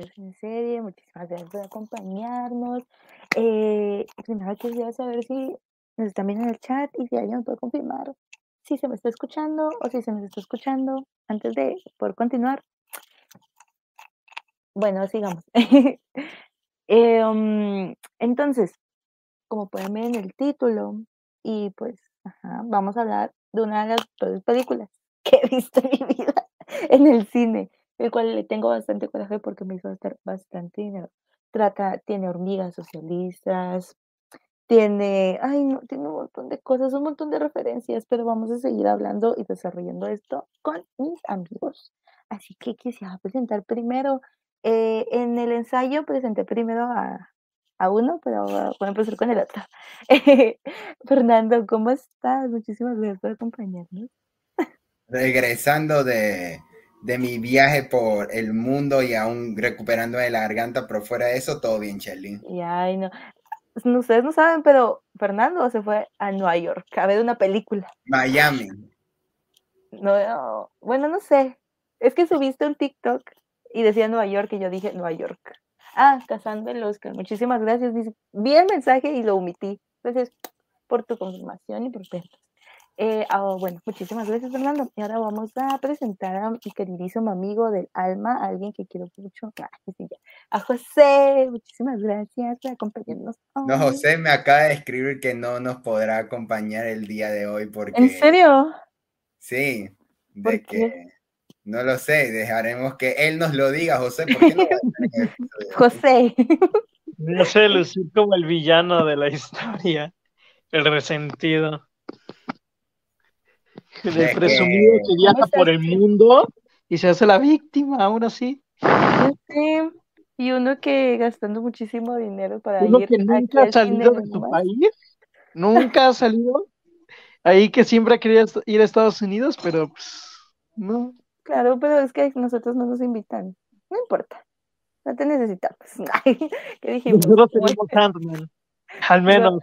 en serie. Muchísimas gracias por acompañarnos. Eh, primero quisiera saber si nos están viendo en el chat y si alguien me puede confirmar si se me está escuchando o si se me está escuchando antes de poder continuar. Bueno, sigamos. Um, entonces, como pueden ver en el título, y pues vamos a hablar de una de las películas que he visto en mi vida en el cine, el cual le tengo bastante coraje porque me hizo gastar bastante dinero. Trata, tiene hormigas socialistas, tiene, ay, no, tiene un montón de cosas, un montón de referencias, pero vamos a seguir hablando y desarrollando esto con mis amigos. Así que quisiera presentar primero, eh, en el ensayo presenté primero a, a uno, pero voy a empezar con el otro. Fernando, ¿cómo estás? Muchísimas gracias por acompañarnos. Regresando de, de mi viaje por el mundo y aún recuperando de la garganta, pero fuera de eso, todo bien, Shelly. Y ay, no. Ustedes no saben, pero Fernando se fue a Nueva York a ver una película. Miami. No, no, bueno, no sé. Es que subiste un TikTok y decía Nueva York y yo dije Nueva York. Ah, cazando el Oscar. Muchísimas gracias. Dice, vi el mensaje y lo omití. Gracias por tu confirmación y por vernos. Eh, ah, bueno, muchísimas gracias, Fernando. Y ahora vamos a presentar a mi queridísimo amigo del alma, a alguien que quiero mucho. Ah, a José, muchísimas gracias por acompañarnos. No, José me acaba de escribir que no nos podrá acompañar el día de hoy porque. ¿En serio? Sí, de que no lo sé, dejaremos que él nos lo diga, José. ¿por qué no José. No sé, lucir como el villano de la historia, el resentido. El presumido que viaja por el mundo y se hace la víctima, aún así. Sí, y uno que gastando muchísimo dinero para uno que nunca ha salido de su país, nunca ha salido. Ahí que siempre ha querido ir a Estados Unidos, pero pues, no. Claro, pero es que nosotros no nos invitan. No importa. No te necesitamos. ¿Qué dijimos? Nosotros tenemos Al menos.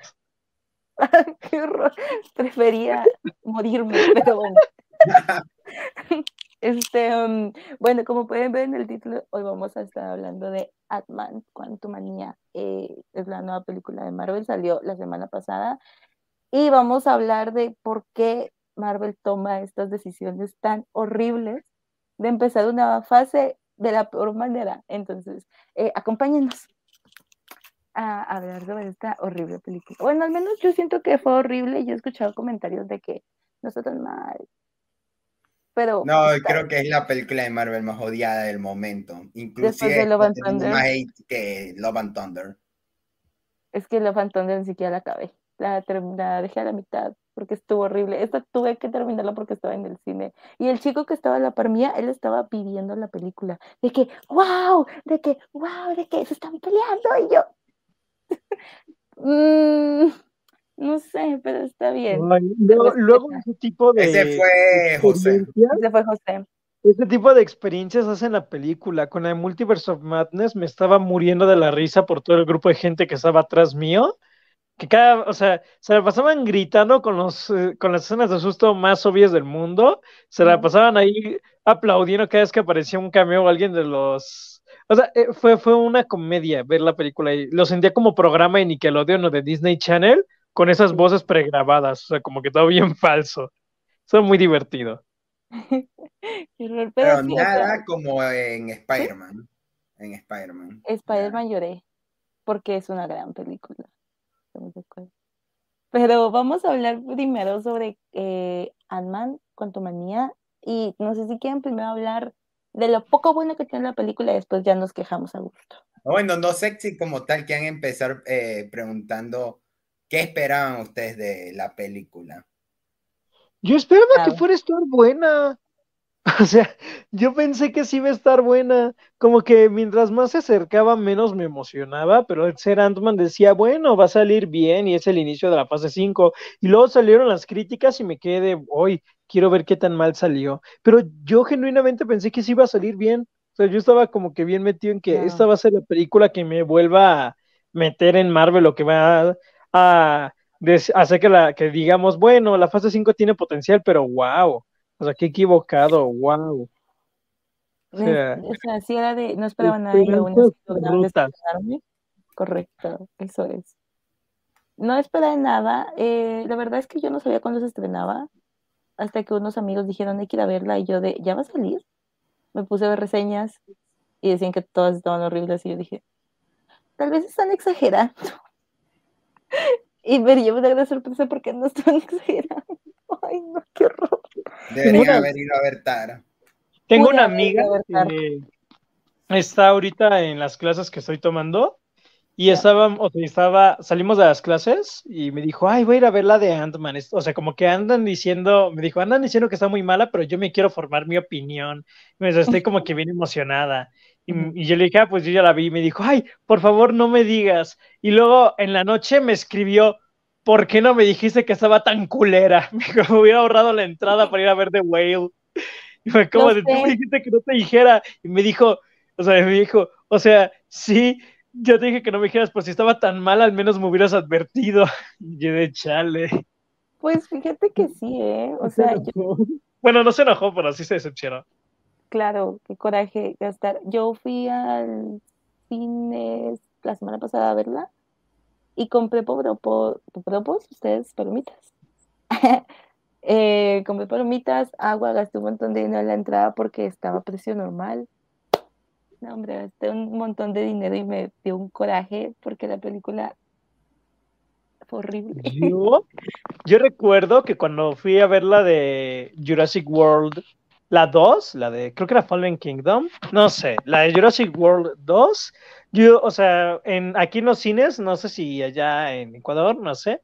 Qué horror. Prefería morirme, pero bueno. Este, um, bueno, como pueden ver en el título, hoy vamos a estar hablando de Ant-Man, Quantumania. Eh, es la nueva película de Marvel, salió la semana pasada. Y vamos a hablar de por qué Marvel toma estas decisiones tan horribles de empezar una fase de la peor manera. Entonces, eh, acompáñenos a hablar sobre esta horrible película. Bueno, al menos yo siento que fue horrible. Yo he escuchado comentarios de que nosotros mal. Pero. No, creo que es la película de Marvel más odiada del momento. Inclusive de Love and Thunder. más hate que Love and Thunder. Es que Love and Thunder ni siquiera la acabé. La, la dejé a la mitad porque estuvo horrible. Esta tuve que terminarla porque estaba en el cine. Y el chico que estaba a la par mía, él estaba pidiendo la película. De que, wow, de que, wow, de que se están peleando. Y yo, mm, no sé, pero está bien. luego, ese tipo de. Ese fue José. Ese fue José. Ese tipo de experiencias hacen la película. Con el Multiverse of Madness me estaba muriendo de la risa por todo el grupo de gente que estaba atrás mío que cada, o sea, se la pasaban gritando con los eh, con las escenas de susto más obvias del mundo, se la pasaban ahí aplaudiendo cada vez que aparecía un cameo o alguien de los o sea, eh, fue, fue una comedia ver la película y lo sentía como programa de Nickelodeon o de Disney Channel con esas voces pregrabadas, o sea, como que todo bien falso. Fue muy divertido. Pero nada como en Spider-Man. En Spider-Man. Spider-Man lloré porque es una gran película. Pero vamos a hablar primero sobre eh, Ant-Man, Quantumania, y no sé si quieren primero hablar de lo poco bueno que tiene la película y después ya nos quejamos a gusto. Bueno, no sé si como tal quieren empezar eh, preguntando qué esperaban ustedes de la película. Yo esperaba que fuera estar buena. O sea, yo pensé que sí iba a estar buena, como que mientras más se acercaba menos me emocionaba, pero el ser Ant-Man decía, bueno, va a salir bien y es el inicio de la fase 5. Y luego salieron las críticas y me quedé, hoy quiero ver qué tan mal salió. Pero yo genuinamente pensé que sí iba a salir bien. O sea, yo estaba como que bien metido en que esta va a ser la película que me vuelva a meter en Marvel o que va a, hacer que, la, que digamos, bueno, la fase 5 tiene potencial, pero wow o sea, qué equivocado, wow. O sea, sí era de, no esperaba nada y aún así Correcto, eso es. No esperaba nada. Eh, la verdad es que yo no sabía cuándo se estrenaba, hasta que unos amigos dijeron hay que ir a verla y yo de, ¿ya va a salir? Me puse a ver reseñas y decían que todas estaban horribles y yo dije, tal vez están exagerando. y me llevo una gran sorpresa porque no están exagerando. Ay, no, qué horror. Debería haber ido a ver Tara. Tengo una amiga que está ahorita en las clases que estoy tomando y estaba, o sea, estaba, salimos de las clases y me dijo, ay, voy a ir a ver la de Ant-Man. O sea, como que andan diciendo, me dijo, andan diciendo que está muy mala, pero yo me quiero formar mi opinión. Me estoy como que bien emocionada. Y, yo le dije, ah, pues yo ya la vi. Y me dijo, ay, por favor, no me digas. Y luego en la noche me escribió, ¿por qué no me dijiste que estaba tan culera? Me hubiera ahorrado la entrada para ir a ver The Whale. Y fue como, de, tú me dijiste que no te dijera. Y me dijo, o sea, me dijo, o sea, sí yo te dije que no me dijeras, por si estaba tan mal, al menos me hubieras advertido. Y yo de chale. Pues fíjate que sí, ¿eh? O sea, yo... Bueno, no se enojó, pero sí se decepcionó. Claro, qué coraje gastar. Yo fui al cine la semana pasada a verla y compré popropos, ustedes, palomitas. eh, compré palomitas, agua, gasté un montón de dinero en la entrada porque estaba a precio normal. No, hombre, gasté un montón de dinero y me dio un coraje porque la película fue horrible. Yo, yo recuerdo que cuando fui a ver la de Jurassic World, la 2, la de, creo que era Fallen Kingdom, no sé, la de Jurassic World 2, yo, o sea, en, aquí en los cines, no sé si allá en Ecuador, no sé,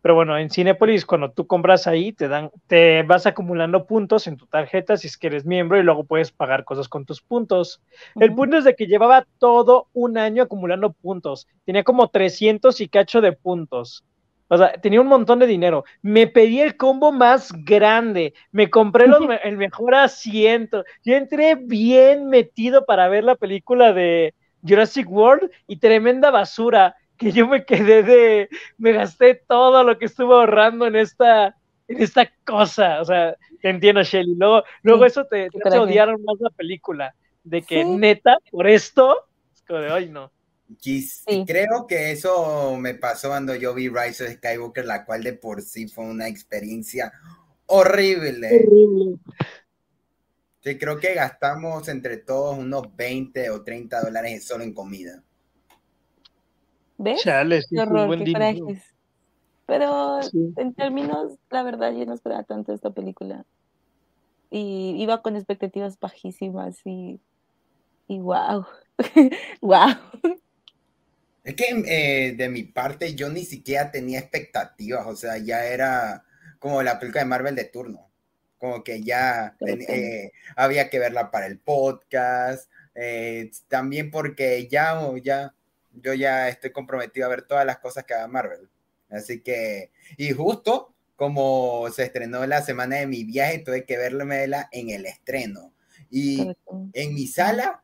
pero bueno, en Cinepolis, cuando tú compras ahí, te dan, te vas acumulando puntos en tu tarjeta si es que eres miembro y luego puedes pagar cosas con tus puntos. El punto es de que llevaba todo un año acumulando puntos. Tenía como 300 y cacho de puntos. O sea, tenía un montón de dinero. Me pedí el combo más grande. Me compré el mejor asiento. Yo entré bien metido para ver la película de Jurassic World y tremenda basura que yo me quedé de, me gasté todo lo que estuve ahorrando en esta, en esta cosa, o sea, te entiendo, Shelly. Luego, luego eso te, te hace odiar más la película, de que neta, por esto, es como de, hoy no. Creo que eso me pasó cuando yo vi Rise of Skywalker, la cual de por sí fue una experiencia horrible. Horrible. Sí, creo que gastamos entre todos unos 20 o 30 dólares solo en comida. ¿Ves? Chale, sí, buen Pero en términos, la verdad, yo no esperaba tanto esta película. Y iba con expectativas bajísimas y, y wow. wow. Es que eh, de mi parte yo ni siquiera tenía expectativas, o sea, ya era como la película de Marvel de turno, como que ya eh, había que verla para el podcast, eh, también porque ya, ya yo ya estoy comprometido a ver todas las cosas que haga Marvel. Así que, y justo como se estrenó la semana de mi viaje, tuve que verla en el estreno. Y en mi sala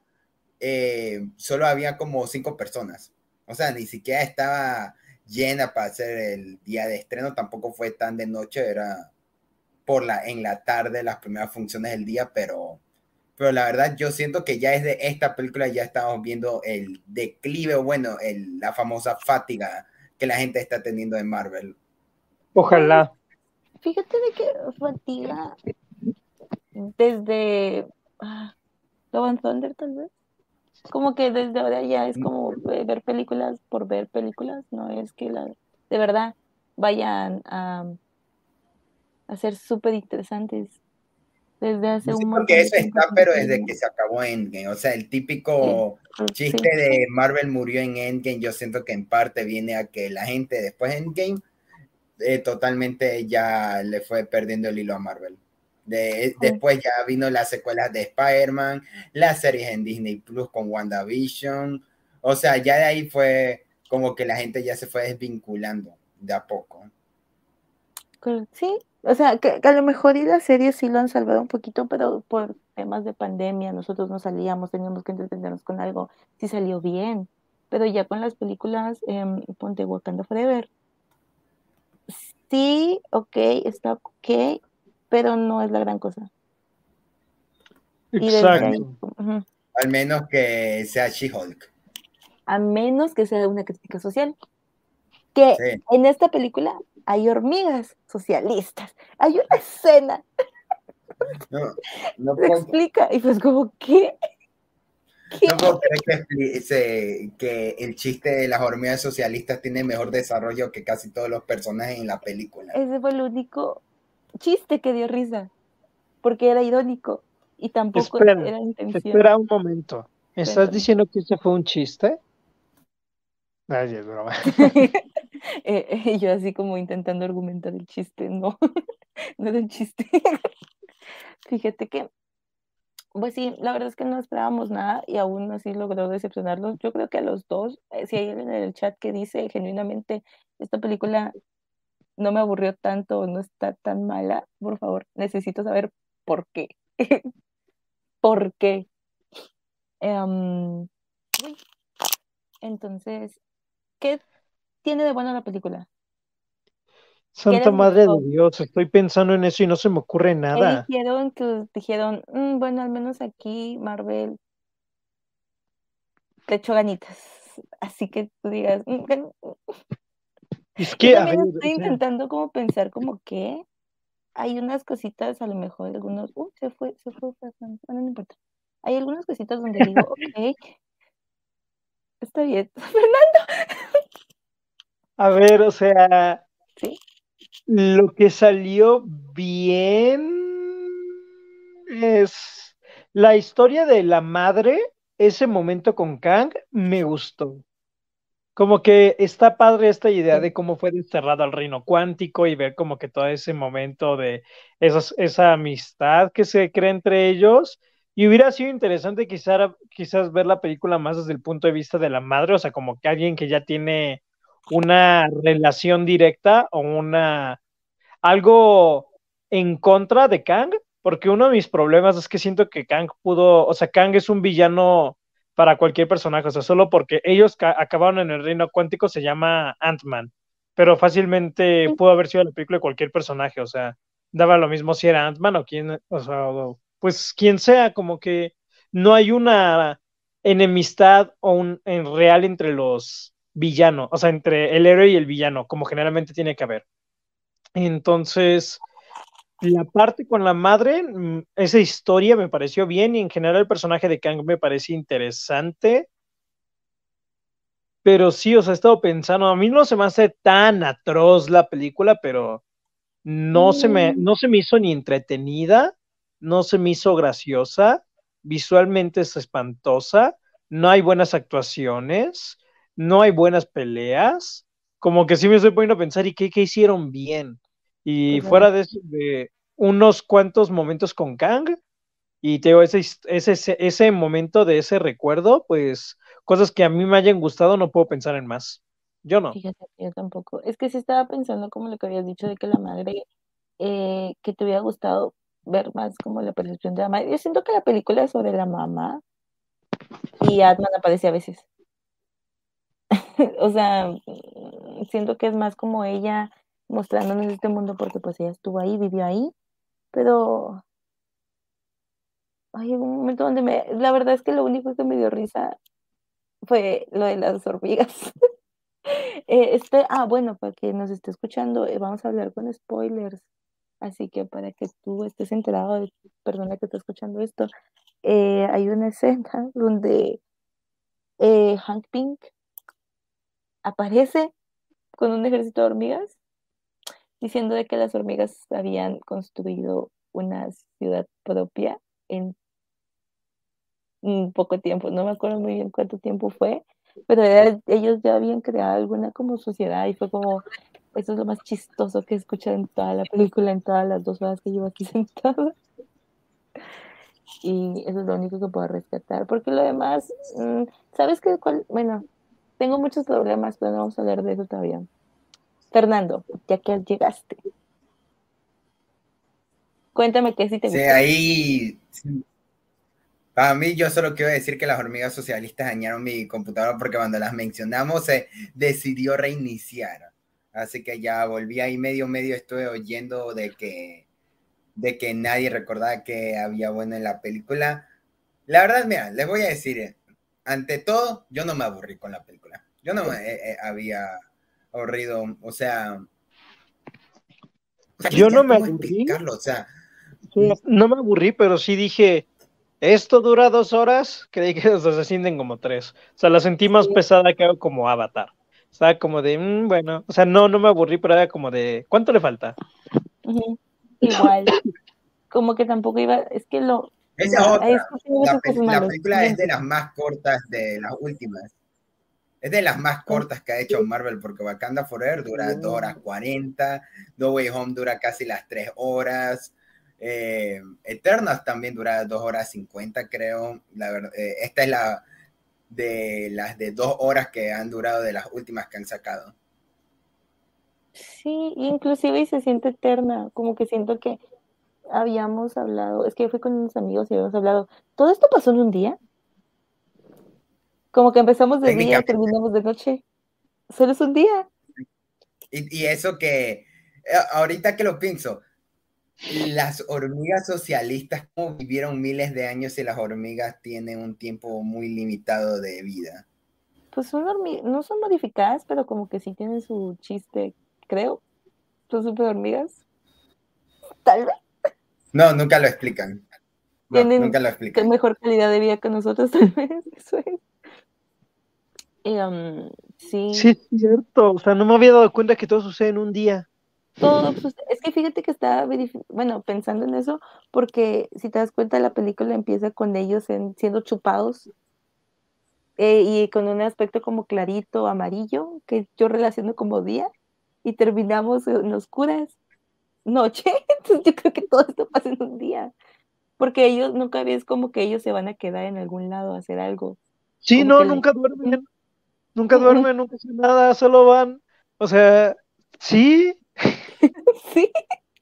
eh, solo había como cinco personas. O sea, ni siquiera estaba llena para hacer el día de estreno, tampoco fue tan de noche, era por la, en la tarde las primeras funciones del día, pero pero la verdad yo siento que ya desde esta película ya estamos viendo el declive, bueno, el, la famosa fatiga que la gente está teniendo en Marvel. Ojalá. Fíjate de que fatiga desde ah, Love and Thunder tal vez. Como que desde ahora ya es como ver películas por ver películas, no es que la, de verdad vayan a, a ser súper interesantes desde hace un momento. eso está, pero desde que se acabó Endgame. O sea, el típico chiste de Marvel murió en Endgame, yo siento que en parte viene a que la gente después de Endgame eh, totalmente ya le fue perdiendo el hilo a Marvel. De, después ya vino las secuelas de Spider-Man, las series en Disney Plus con WandaVision. O sea, ya de ahí fue como que la gente ya se fue desvinculando de a poco. Sí, o sea, que, a lo mejor y las series sí lo han salvado un poquito, pero por temas de pandemia, nosotros no salíamos, teníamos que entretenernos con algo, sí salió bien. Pero ya con las películas, eh, ponte Wakanda Forever. Sí, ok, está ok, pero no es la gran cosa. Exacto. Al menos que sea She-Hulk. A menos que sea una crítica social. Que en esta película hay hormigas socialistas. Hay una escena. No, no Se explica. Y pues como, ¿qué? No puedo creer que, que, el chiste de las hormigas socialistas tiene mejor desarrollo que casi todos los personajes en la película. Ese fue el único chiste que dio risa, porque era irónico y tampoco era intención. Espera un momento. ¿Me estás diciendo que ese fue un chiste? Ay, es broma. Eh, eh, yo así como intentando argumentar el chiste, no, no era un chiste. Fíjate que pues sí, la verdad es que no esperábamos nada y aún así logró decepcionarlos. Yo creo que a los dos, eh, si hay alguien en el chat que dice genuinamente, esta película no me aburrió tanto, no está tan mala, por favor, necesito saber por qué. ¿Por qué? Em, entonces, ¿qué tiene de bueno la película? Santa Madre de Dios, estoy pensando en eso y no se me ocurre nada. dijeron que dijeron, mm, bueno, al menos aquí Marvel te echó ganitas. Así que tú digas, mm, es que estoy intentando como pensar como que hay unas cositas, a lo mejor algunos, uh, se fue, se fue, no importa. Hay algunas cositas donde digo, ok, está bien, Fernando. A ver, o sea, ¿Sí? Lo que salió bien es la historia de la madre, ese momento con Kang, me gustó. Como que está padre esta idea de cómo fue desterrado al reino cuántico y ver como que todo ese momento de esa amistad que se crea entre ellos. Y hubiera sido interesante quizás, quizás ver la película más desde el punto de vista de la madre, o sea, como que alguien que ya tiene una relación directa o una algo en contra de Kang, porque uno de mis problemas es que siento que Kang pudo, o sea, Kang es un villano para cualquier personaje, o sea, solo porque ellos acabaron en el reino cuántico se llama Ant-Man, pero fácilmente pudo haber sido la película de cualquier personaje, o sea, daba lo mismo si era Ant-Man o quien, o sea, pues quien sea, como que no hay una enemistad o un en real entre los villano, o sea, entre el héroe y el villano, como generalmente tiene que haber. Entonces, la parte con la madre, mm, esa historia me pareció bien y en general el personaje de Kang me parece interesante. Pero sí, o sea, he estado pensando, a mí no se me hace tan atroz la película, pero no, se, me, mm. no se me hizo ni entretenida, no se me hizo graciosa, visualmente es espantosa, no hay buenas actuaciones, no hay buenas peleas, como que sí me estoy poniendo a pensar, ¿y qué, hicieron bien? Y fuera de, eso, de unos cuantos momentos con Kang, y te ese, ese, ese momento de ese recuerdo, pues cosas que a mí me hayan gustado, no puedo pensar en más. Yo no. Fíjate, yo tampoco. Es que sí estaba pensando como lo que habías dicho de que la madre, eh, que te hubiera gustado ver más como la percepción de la madre. Yo siento que la película es sobre la mamá y Atman aparece a veces. o sea, mm, siento que es más como ella mostrándonos este mundo porque pues ella estuvo ahí, vivió ahí, pero hay un momento donde me, la verdad es que lo único que me dio risa fue lo de las hormigas. Eh, este, ah, bueno, para que nos esté escuchando, eh, vamos a hablar con spoilers. Así que para que tú estés enterado de persona que está escuchando esto, eh, hay una escena donde Hank Pink aparece con un ejército de hormigas, diciendo de que las hormigas habían construido una ciudad propia en poco tiempo, no me acuerdo muy bien cuánto tiempo fue, pero ellos ya habían creado alguna como sociedad y fue como, eso es lo más chistoso que he escuchado en toda la película, en todas las dos horas que llevo aquí sentada. Y eso es lo único que puedo rescatar, porque lo demás, mm, ¿sabes qué? Cuál? Bueno, tengo muchos problemas, pero no vamos a hablar de eso todavía. Fernando, ya que llegaste, cuéntame qué sí te gusta. Sí, ahí. Para mí, yo solo quiero decir que las hormigas socialistas dañaron mi computadora porque cuando las mencionamos se decidió reiniciar. Así que ya volví ahí medio, medio, estoy oyendo de que de que nadie recordaba que había bueno en la película. La verdad, mira, les voy a decir, ante todo, yo no me aburrí con la película. Yo no me eh, eh, había aburrido, o sea... yo no me aburrí. O sea, no me aburrí, pero sí dije, esto dura dos horas, creí que se sienten como tres. O sea, la sentí más pesada que como Avatar. O sea, como de, mm, bueno, o sea, no, no me aburrí, pero era como de, ¿cuánto le falta? Igual, como que tampoco iba, es que lo... Esa otra, la, película es de las más cortas de las últimas. Es de las más cortas que ha hecho Marvel, porque Wakanda Forever dura 2 horas 40, No Way Home dura casi las 3 horas, eh, Eternas también dura 2 horas 50, creo. La verdad, eh, esta es la de las de 2 horas que han durado de las últimas que han sacado. Sí, inclusive y se siente eterna, como que siento que habíamos hablado, es que fui con unos amigos y habíamos hablado, ¿todo esto pasó en un día? Como que empezamos de día y terminamos de noche. Solo es un día. Y, y eso que, eh, ahorita que lo pienso, las hormigas socialistas, ¿cómo vivieron miles de años y las hormigas tienen un tiempo muy limitado de vida? Pues son no son modificadas, pero como que sí tienen su chiste, creo. Son super hormigas. Tal vez. No, nunca lo explican. tienen nunca lo explican. mejor calidad de vida que nosotros, tal vez. Eso es. Um, sí. Sí, es cierto. O sea, no me había dado cuenta que todo sucede en un día todo, pues, es que fíjate que estaba, bueno, pensando en eso, porque si te das cuenta, la película empieza con ellos siendo chupados eh, y con un aspecto como clarito, amarillo, que yo relaciono como día, y terminamos en oscuras, noche, entonces yo creo que todo esto pasa en un día, porque ellos nunca ves como que ellos se van a quedar en algún lado a hacer algo. Sí, no, nunca duermen, nunca duermen, nunca hacen nada, solo van, o sea, sí, sí,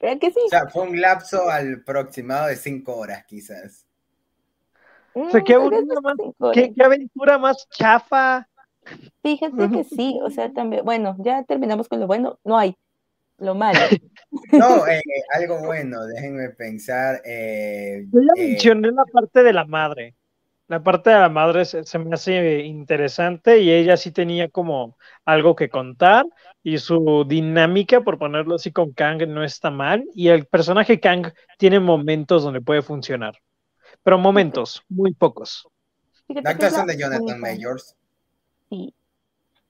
¿verdad que sí? O sea, fue un lapso al aproximado de cinco horas, quizás. o sea, qué, más, qué, aventura más chafa. Fíjate que sí, o sea, también, bueno, ya terminamos con lo bueno, no hay, lo malo. No, eh, algo bueno, déjenme pensar. Eh, Yo ya eh, mencioné la parte de la madre. La parte de la madre se, me hace interesante y ella sí tenía como algo que contar y su dinámica, por ponerlo así con Kang, no está mal y el personaje Kang tiene momentos donde puede funcionar, pero momentos, muy pocos. la actuación de Jonathan Majors. Sí.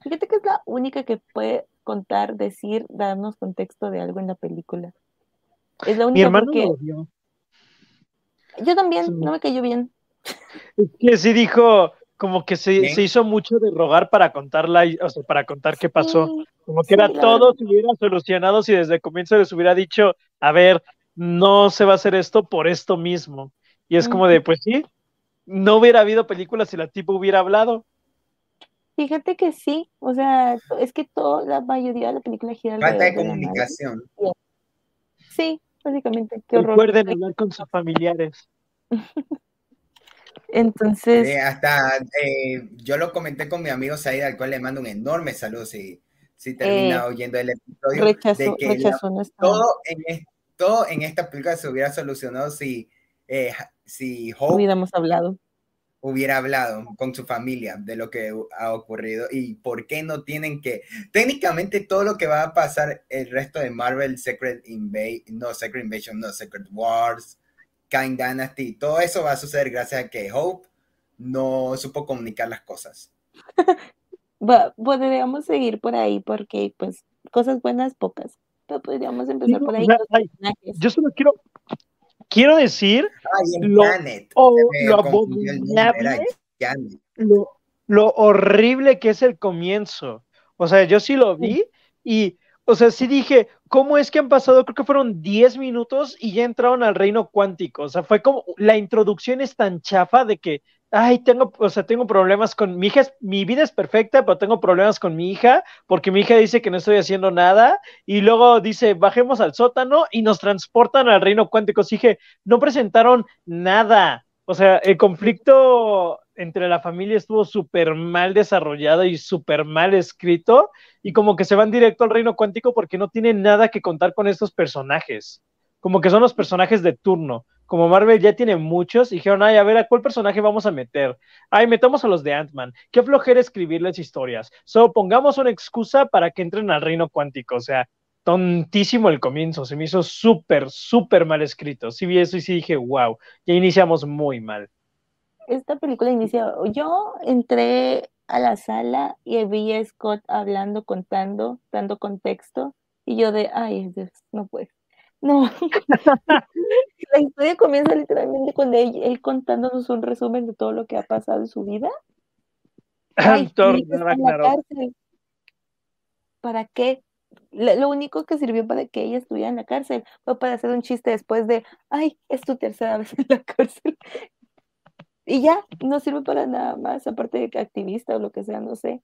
Fíjate que es la única que puede contar, decir, darnos contexto de algo en la película. Es la única Mi hermano lo vio. Yo también, no me cayó bien. Es que sí dijo, como que se, hizo mucho de rogar para contar o sea, para contar qué pasó. Como que era todo se hubiera solucionado si desde el comienzo les hubiera dicho, a ver, no se va a hacer esto por esto mismo. Y es como de, pues sí, no hubiera habido películas si la tipo hubiera hablado. Fíjate que sí, o sea, es que toda la mayoría de la película gira Falta de comunicación. Sí, básicamente. Qué Recuerden hablar con sus familiares. Entonces. Eh, hasta eh, yo lo comenté con mi amigo Said, al cual le mando un enorme saludo si, si termina eh, oyendo el episodio. de que todo, en, todo en esta película se hubiera solucionado si, si Hope hubiéramos hablado. Hubiera hablado con su familia de lo que ha ocurrido y por qué no tienen que. Técnicamente, todo lo que va a pasar el resto de Marvel, Secret Invasion, no, Secret Invasion, no, Secret Wars, Kind Dynasty, todo eso va a suceder gracias a que Hope no supo comunicar las cosas. podríamos seguir por ahí porque, pues, cosas buenas, pocas. Pero podríamos empezar por ahí. yo solo quiero, quiero decir lo, lo, lo horrible que es el comienzo. O sea, yo sí lo vi y o sea, sí dije, ¿cómo es que han pasado? Creo que fueron 10 minutos y ya entraron al reino cuántico. O sea, fue como, la introducción es tan chafa de que, ay, tengo, o sea, tengo problemas con mi hija, mi vida es perfecta, pero tengo problemas con mi hija, porque mi hija dice que no estoy haciendo nada, y luego dice, bajemos al sótano y nos transportan al reino cuántico. Sí, dije, no presentaron nada. O sea, el conflicto entre la familia estuvo súper mal desarrollado y súper mal escrito, y como que se van directo al reino cuántico porque no tienen nada que contar con estos personajes. como que son los personajes de turno. Como Marvel ya tiene muchos, dijeron, ay, a ver, ¿a cuál personaje vamos a meter? Ay, metamos a los de Ant-Man. Qué flojera escribirles historias. Solo pongamos una excusa para que entren al reino cuántico. O sea, tontísimo el comienzo. Se me hizo súper, súper mal escrito. Sí vi eso y sí dije, wow, ya iniciamos muy mal. Esta película inicia, yo entré a la sala y vi a Scott hablando, contando, dando contexto, y yo de, ay, no puede. No. la historia comienza literalmente con él, contándonos un resumen de todo lo que ha pasado en su vida. Ay, ¿Para qué? Lo único que sirvió para que ella estuviera en la cárcel fue para hacer un chiste después de, ay, es tu tercera vez en la cárcel. Y ya, no sirve para nada más, aparte de que activista o lo que sea, no sé.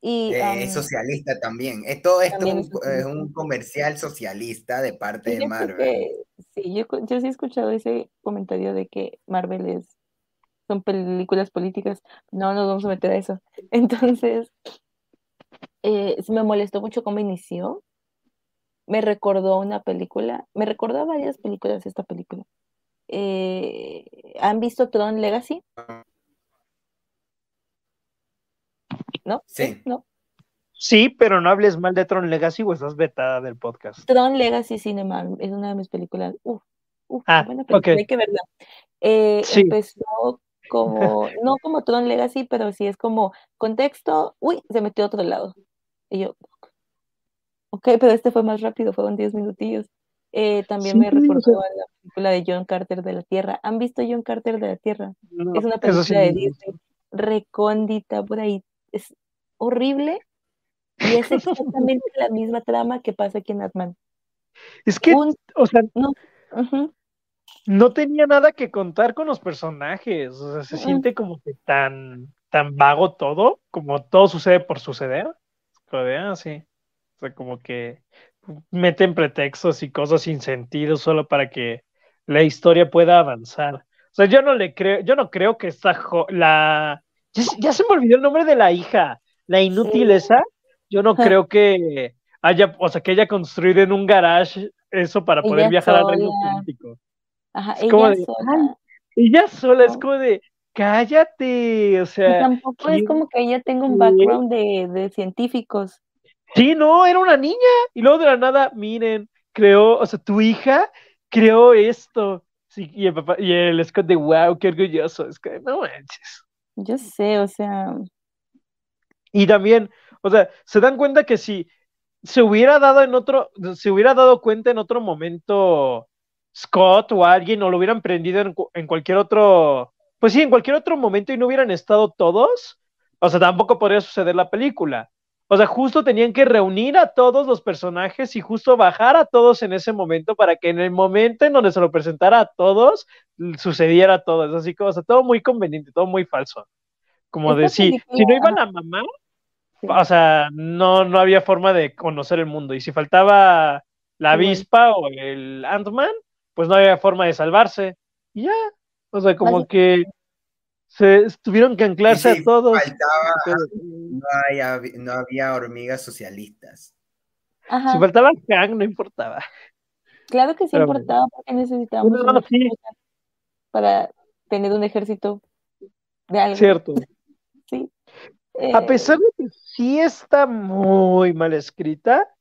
Y, eh, es socialista también. Todo esto es un, comercial socialista de parte de Marvel. sí, yo, yo, sí he escuchado ese comentario de que Marvel es, son películas políticas. No nos vamos a meter a eso. Entonces, eh, me molestó mucho cómo inició. Me recordó una película, me recordó a varias películas esta película. Eh, ¿Han visto Tron Legacy? ¿No? Sí. ¿No? Sí, pero no hables mal de Tron Legacy o estás vetada del podcast. Tron Legacy Cinema es una de mis películas. Uf, uf, ah, buena película, hay que verla. Eh, empezó como, no como Tron Legacy, pero sí es como contexto, uy, se metió a otro lado. Y yo, ok, pero este fue más rápido, fueron 10 minutillos. Eh, también me recordó a la película de John Carter de la Tierra. ¿Han visto John Carter de la Tierra? es una película de Disney recóndita por ahí. Es horrible y es exactamente la misma trama que pasa aquí en Atman. Es que, o sea, no, no tenía nada que contar con los personajes. O sea, se siente como que tan, tan vago todo, como todo sucede por suceder. así. Ah, o sea, como que meten pretextos y cosas sin sentido solo para que la historia pueda avanzar. O sea, yo no le creo, yo no creo que esta la ya, se me olvidó el nombre de la hija, la inútil esa. Yo no creo que haya, o sea, que haya construido en un garage eso para poder viajar al reino político. Ajá, es ella como de, sola. ella sola es como de, cállate, o sea. tampoco es como que ella tenga un background de, de científicos. Sí, no, era una niña. Y luego de la nada, miren, creó, o sea, tu hija creó esto. Sí, y el papá, y el Scott de wow, qué orgulloso. Es que no manches. Yo sé, o sea. Y también, o sea, se dan cuenta que si se hubiera dado en otro, se hubiera dado cuenta en otro momento Scott o alguien, o lo hubieran prendido en, en cualquier otro, pues sí, en cualquier otro momento y no hubieran estado todos, o sea, tampoco podría suceder la película. O sea, justo tenían que reunir a todos los personajes y justo bajar a todos en ese momento para que en el momento en donde se lo presentara a todos, sucediera todo. Es así como, o sea, todo muy conveniente, todo muy falso. Como decir, si no iba la mamá, o sea, no, no había forma de conocer el mundo. Y si faltaba la avispa o el Ant-Man, pues no había forma de salvarse. Y ya, o sea, como que se tuvieron que anclarse a todos. no, había hormigas socialistas. Si faltaba Kang, no importaba. Claro que sí importaba porque necesitábamos para tener un ejército de algo. Cierto. Sí. a eh, pesar de que sí está muy mal escrita,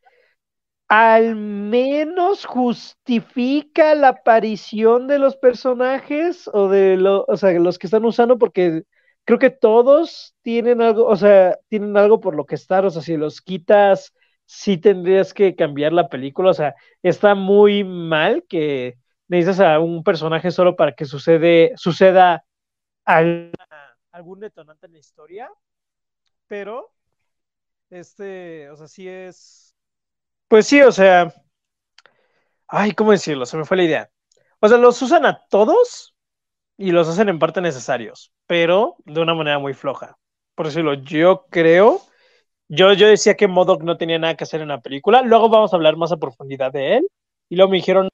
al menos justifica la aparición de los personajes o de los que están usando, porque creo que todos tienen algo, o sea, tienen algo por lo que estar, o sea, si los quitas, sí tendrías que cambiar la película, o sea, está muy mal que necesitas a un personaje solo para que sucede, suceda algún detonante en la historia, pero, este, o sea, sí es pues sí, o sea. Ay, ¿cómo decirlo? Se me fue la idea. O sea, los usan a todos y los hacen en parte necesarios, pero de una manera muy floja. Por decirlo, yo creo. Yo, yo decía que Modoc no tenía nada que hacer en la película. Luego vamos a hablar más a profundidad de él. Y luego me dijeron,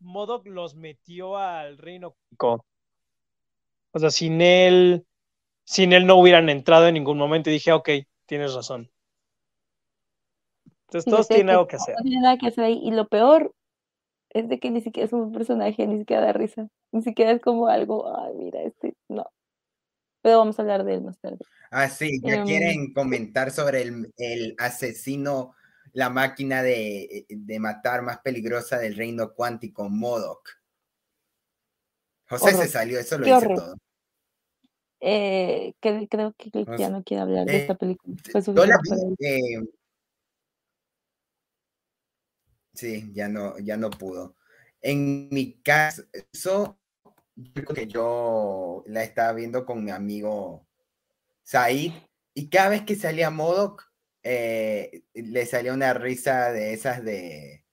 Modoc los metió al reino. O sea, sin él, sin él no hubieran entrado en ningún momento. Y dije, ok, tienes razón. Entonces todos tienen algo que hacer. No tienen nada que hacer ahí. Y lo peor es de que ni siquiera es un personaje, ni siquiera da risa, ni siquiera es como algo, ay, mira, este, no. Pero vamos a hablar de él más tarde. Ah, sí, ya em, quieren comentar sobre el, asesino, la máquina de, matar más peligrosa del reino cuántico, Modoc. José se salió, eso lo dice todo. Eh, que, creo que ya no quiere hablar de esta eh, película. Eh, sí, ya no, ya no pudo. En mi caso, yo creo que yo la estaba viendo con mi amigo Said, y cada vez que salía Modoc, le salía una risa de esas de,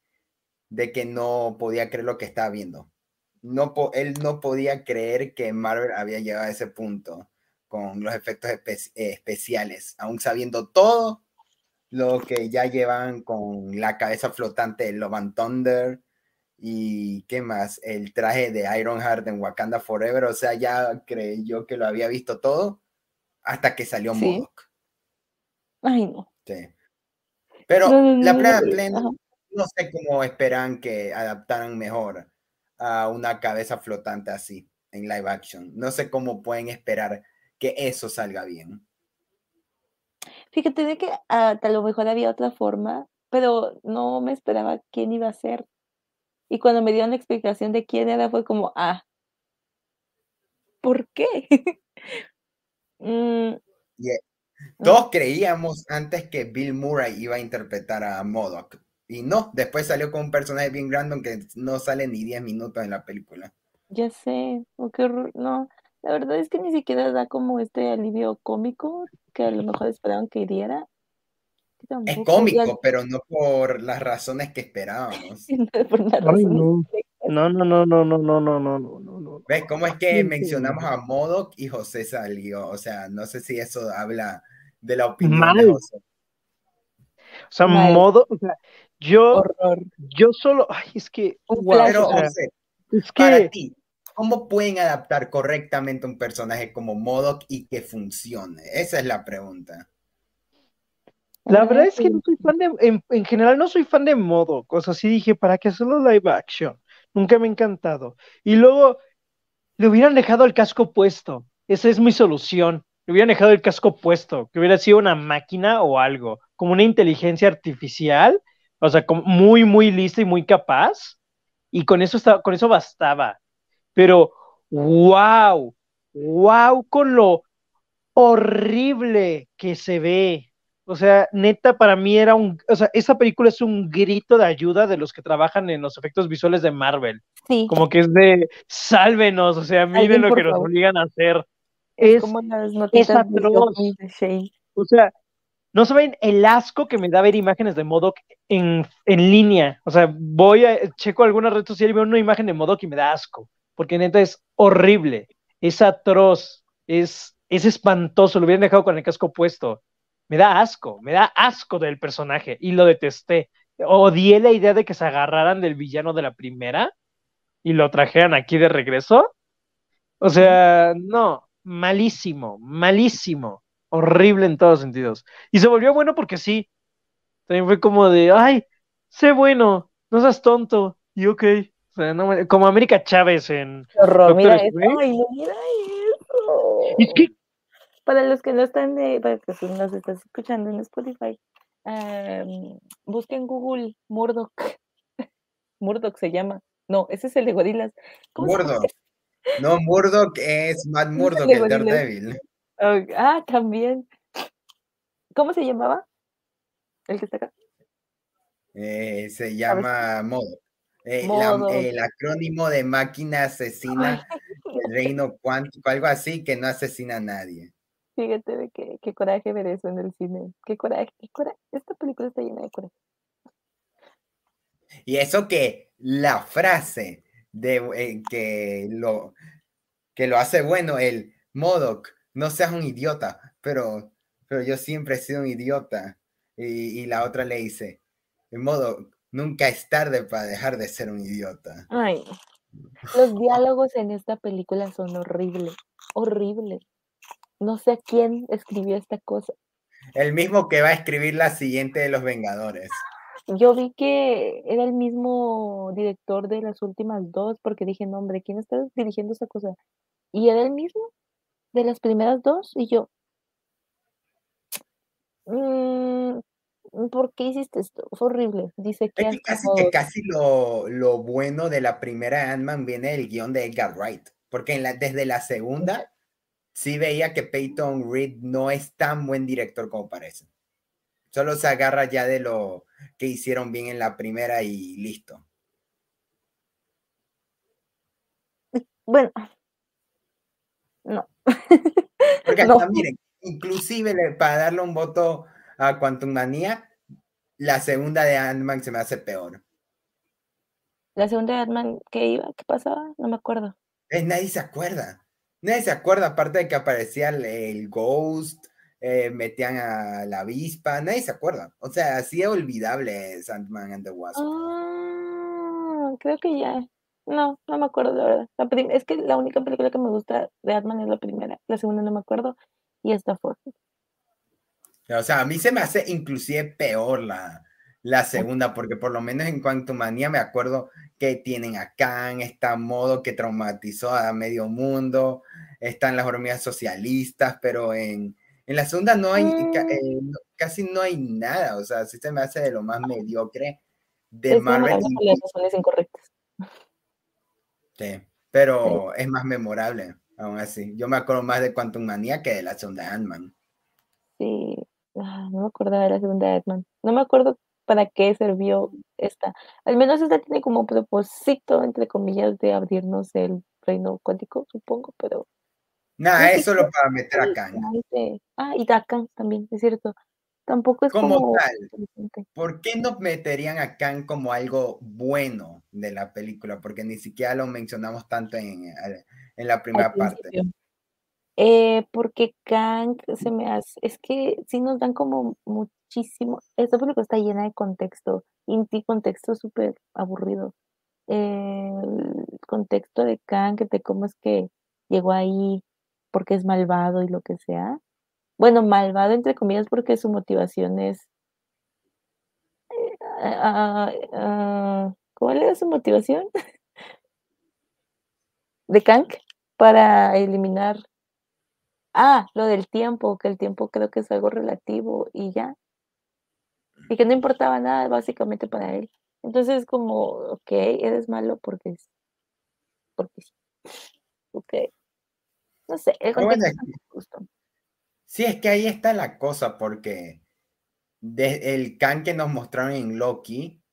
de que no podía creer lo que estaba viendo no él no podía creer que Marvel había llegado a ese punto con los efectos especiales, aún sabiendo todo lo que ya llevan con la cabeza flotante de Love Thunder y qué más, el traje de Ironheart en Wakanda Forever, o sea, ya creyó que lo había visto todo hasta que salió ¿Sí? Modoc. Ay, no. Sí. Pero la plena, no sé cómo esperan que adaptaran mejor a una cabeza flotante así en live action. No sé cómo pueden esperar que eso salga bien. Fíjate de que a lo mejor había otra forma, pero no me esperaba quién iba a ser. Y cuando me dieron la explicación de quién era, fue como, ah, ¿por qué? Mm, Todos creíamos antes que Bill Murray iba a interpretar a Modoc, y no, después salió con un personaje bien random que no sale ni 10 minutos en la película. Ya sé, o qué no, la verdad es que ni siquiera da como este alivio cómico que a lo mejor esperaban que diera. Es cómico, pero no por las razones que esperábamos. no. no, no, no, no, no, no, no, no, no, no. ¿Ves cómo es que mencionamos a Modoc y José salió? O sea, no sé si eso habla de la opinión de José. O sea, modo, o sea, yo, yo solo, ay, es que, Pero, es que, para ti, ¿cómo pueden adaptar correctamente un personaje como Modoc y que funcione? Esa es la pregunta. La verdad es que no soy fan de, en, general no soy fan de Modoc, o sea, sí dije, ¿para qué hacerlo live action? Nunca me ha encantado. Y luego, le hubieran dejado el casco puesto, esa es mi solución. Le hubieran dejado el casco puesto, que hubiera sido una máquina o algo, como una inteligencia artificial, o sea, muy, muy lista y muy capaz, y con eso, estaba, con eso bastaba. Pero, wow, wow, con lo horrible que se ve. O sea, neta, para mí era un, o sea, esa película es un grito de ayuda de los que trabajan en los efectos visuales de Marvel. Sí. Como que es de, sálvenos, o sea, miren lo que nos obligan a hacer. Es, como las noticias de Shane. O sea, no saben el asco que me da ver imágenes de Modoc en, línea. O sea, voy a, checo alguna red social y veo una imagen de Modoc y me da asco. Porque neta es horrible, es atroz, es, es espantoso. Lo hubieran dejado con el casco puesto. Me da asco, me da asco del personaje y lo detesté. Odié la idea de que se agarraran del villano de la primera y lo trajeran aquí de regreso. O sea, no, malísimo, malísimo horrible en todos sentidos. Y se volvió bueno porque sí. También fue como de, ay, sé bueno, no seas tonto. Y ok. O sea, no, como América Chávez en. Horror, mira eso. Ay, mira eso. Es que. Para los que no están de, para los que nos estás escuchando en Spotify, um, busquen Google Murdoch. Murdoch se llama. No, ese es el de gorilas. Murdoch. No, Murdoch es Matt Murdoch, el Daredevil. Ah, también. ¿Cómo se llamaba? El que está acá. Eh, se llama Modo. Eh, el acrónimo de máquina asesina el reino cuántico, algo así que no asesina a nadie. Fíjate de qué, qué coraje ver eso en el cine. Qué coraje, qué coraje. Esta película está llena de coraje. Y eso que la frase de eh, que lo que lo hace bueno, el Modoc no seas un idiota, pero, pero yo siempre he sido un idiota. Y, la otra le dice, de modo, nunca es tarde para dejar de ser un idiota. Ay, los diálogos en esta película son horribles, horribles. No sé quién escribió esta cosa. El mismo que va a escribir la siguiente de Los Vengadores. yo vi que era el mismo director de las últimas dos, porque dije, no, hombre, ¿quién está dirigiendo esa cosa? Y era el mismo de las primeras dos, y yo, mm, ¿por qué hiciste esto? Fue horrible. Dice que, es que casi, que casi lo, lo, bueno de la primera Ant-Man viene del guion de Edgar Wright, porque en la, desde la segunda sí veía que Peyton Reed no es tan buen director como parece. Solo se agarra ya de lo que hicieron bien en la primera y listo. Bueno, no. Porque no. miren, inclusive para darle un voto a Quantum Manía, la segunda de Ant-Man se me hace peor. La segunda de Ant-Man, ¿qué iba? ¿Qué pasaba? No me acuerdo. Eh, nadie se acuerda. Nadie se acuerda, aparte de que aparecía el Ghost, eh, metían a la avispa, nadie se acuerda. O sea, así es olvidable Sandman and the Wasp. Ah, creo que ya. No, no me acuerdo de verdad. es que la única película que me gusta de Batman es la primera, la segunda no me acuerdo y esta fue. O sea, a mí se me hace inclusive peor la, la segunda, porque por lo menos en cuanto manía me acuerdo que tienen a Khan, está modo que traumatizó a medio mundo, están las hormigas socialistas, pero en, en la segunda no hay, mm. eh, casi no hay nada, o sea, sí se me hace de lo más mediocre de Marvel. Las incorrectas. Sí, pero es más memorable, aún así. Yo me acuerdo más de Quantum Manía que de la segunda Ant-Man. Sí, ah, no me acuerdo de la segunda Ant-Man. No me acuerdo para qué sirvió esta. Al menos esta tiene como propósito, entre comillas, de abrirnos el reino cuántico, supongo, pero Nada, es solo para meter a Kang. Ah, y a Kang también, es cierto. Tampoco es como, tal. ¿Por qué no meterían a Kang como algo bueno de la película? Porque ni siquiera lo mencionamos tanto en, en la primera parte. Eh, porque Kang se me hace, es que sí nos dan como muchísimo, esta película está llena de contexto, y contexto súper aburrido. el contexto de Kang, de cómo es que llegó ahí, porque es malvado y lo que sea. Bueno, malvado entre comillas porque su motivación es... Uh, ¿Cuál era su motivación? de Kang para eliminar... Ah, lo del tiempo, que el tiempo creo que es algo relativo y ya. Y que no importaba nada básicamente para él. Entonces como, ok, eres malo porque es... Porque sí. Ok. No sé, el Sí, es que ahí está la cosa, porque el can que nos mostraron en Loki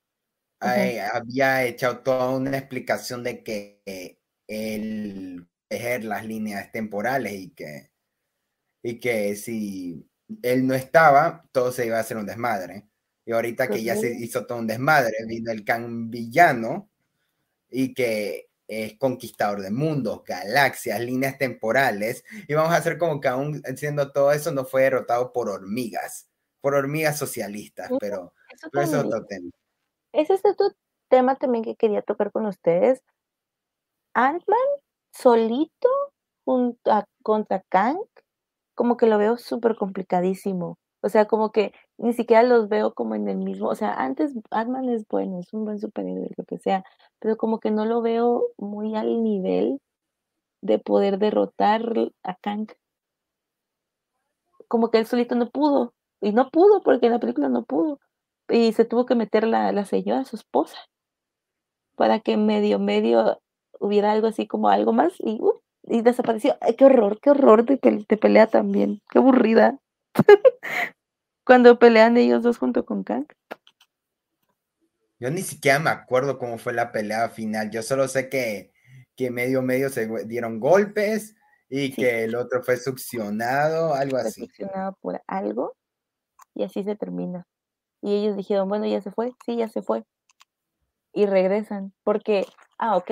había echado toda una explicación de que el tejer las líneas temporales y que, y que si él no estaba, todo se iba a hacer un desmadre. Y ahorita que ya se hizo todo un desmadre, vino el can villano y que es conquistador de mundos, galaxias, líneas temporales, y vamos a hacer como que aún siendo todo eso no fue derrotado por hormigas, por hormigas socialistas, pero eso, es otro tema. Ese es otro tema también que quería tocar con ustedes. Ant-Man solito junto a, contra Kang, como que lo veo súper complicadísimo. O sea, como que ni siquiera los veo como en el mismo, o sea, antes Batman es bueno, es un buen superhéroe, lo que sea, pero como que no lo veo muy al nivel de poder derrotar a Kang. Como que él solito no pudo, y no pudo porque en la película no pudo, y se tuvo que meter la, la señora, su esposa, para que medio, medio hubiera algo así como algo más, y, uh, y desapareció. Ay, qué horror, qué horror de, de pelea también, qué aburrida. Cuando pelean ellos dos junto con Kang. Yo ni siquiera me acuerdo cómo fue la pelea final. Yo solo sé que, que medio medio se dieron golpes y que el otro fue succionado, algo así. Succionado por algo y así se termina. Y ellos dijeron, bueno, ya se fue, sí, ya se fue. Y regresan, porque, ah, ok,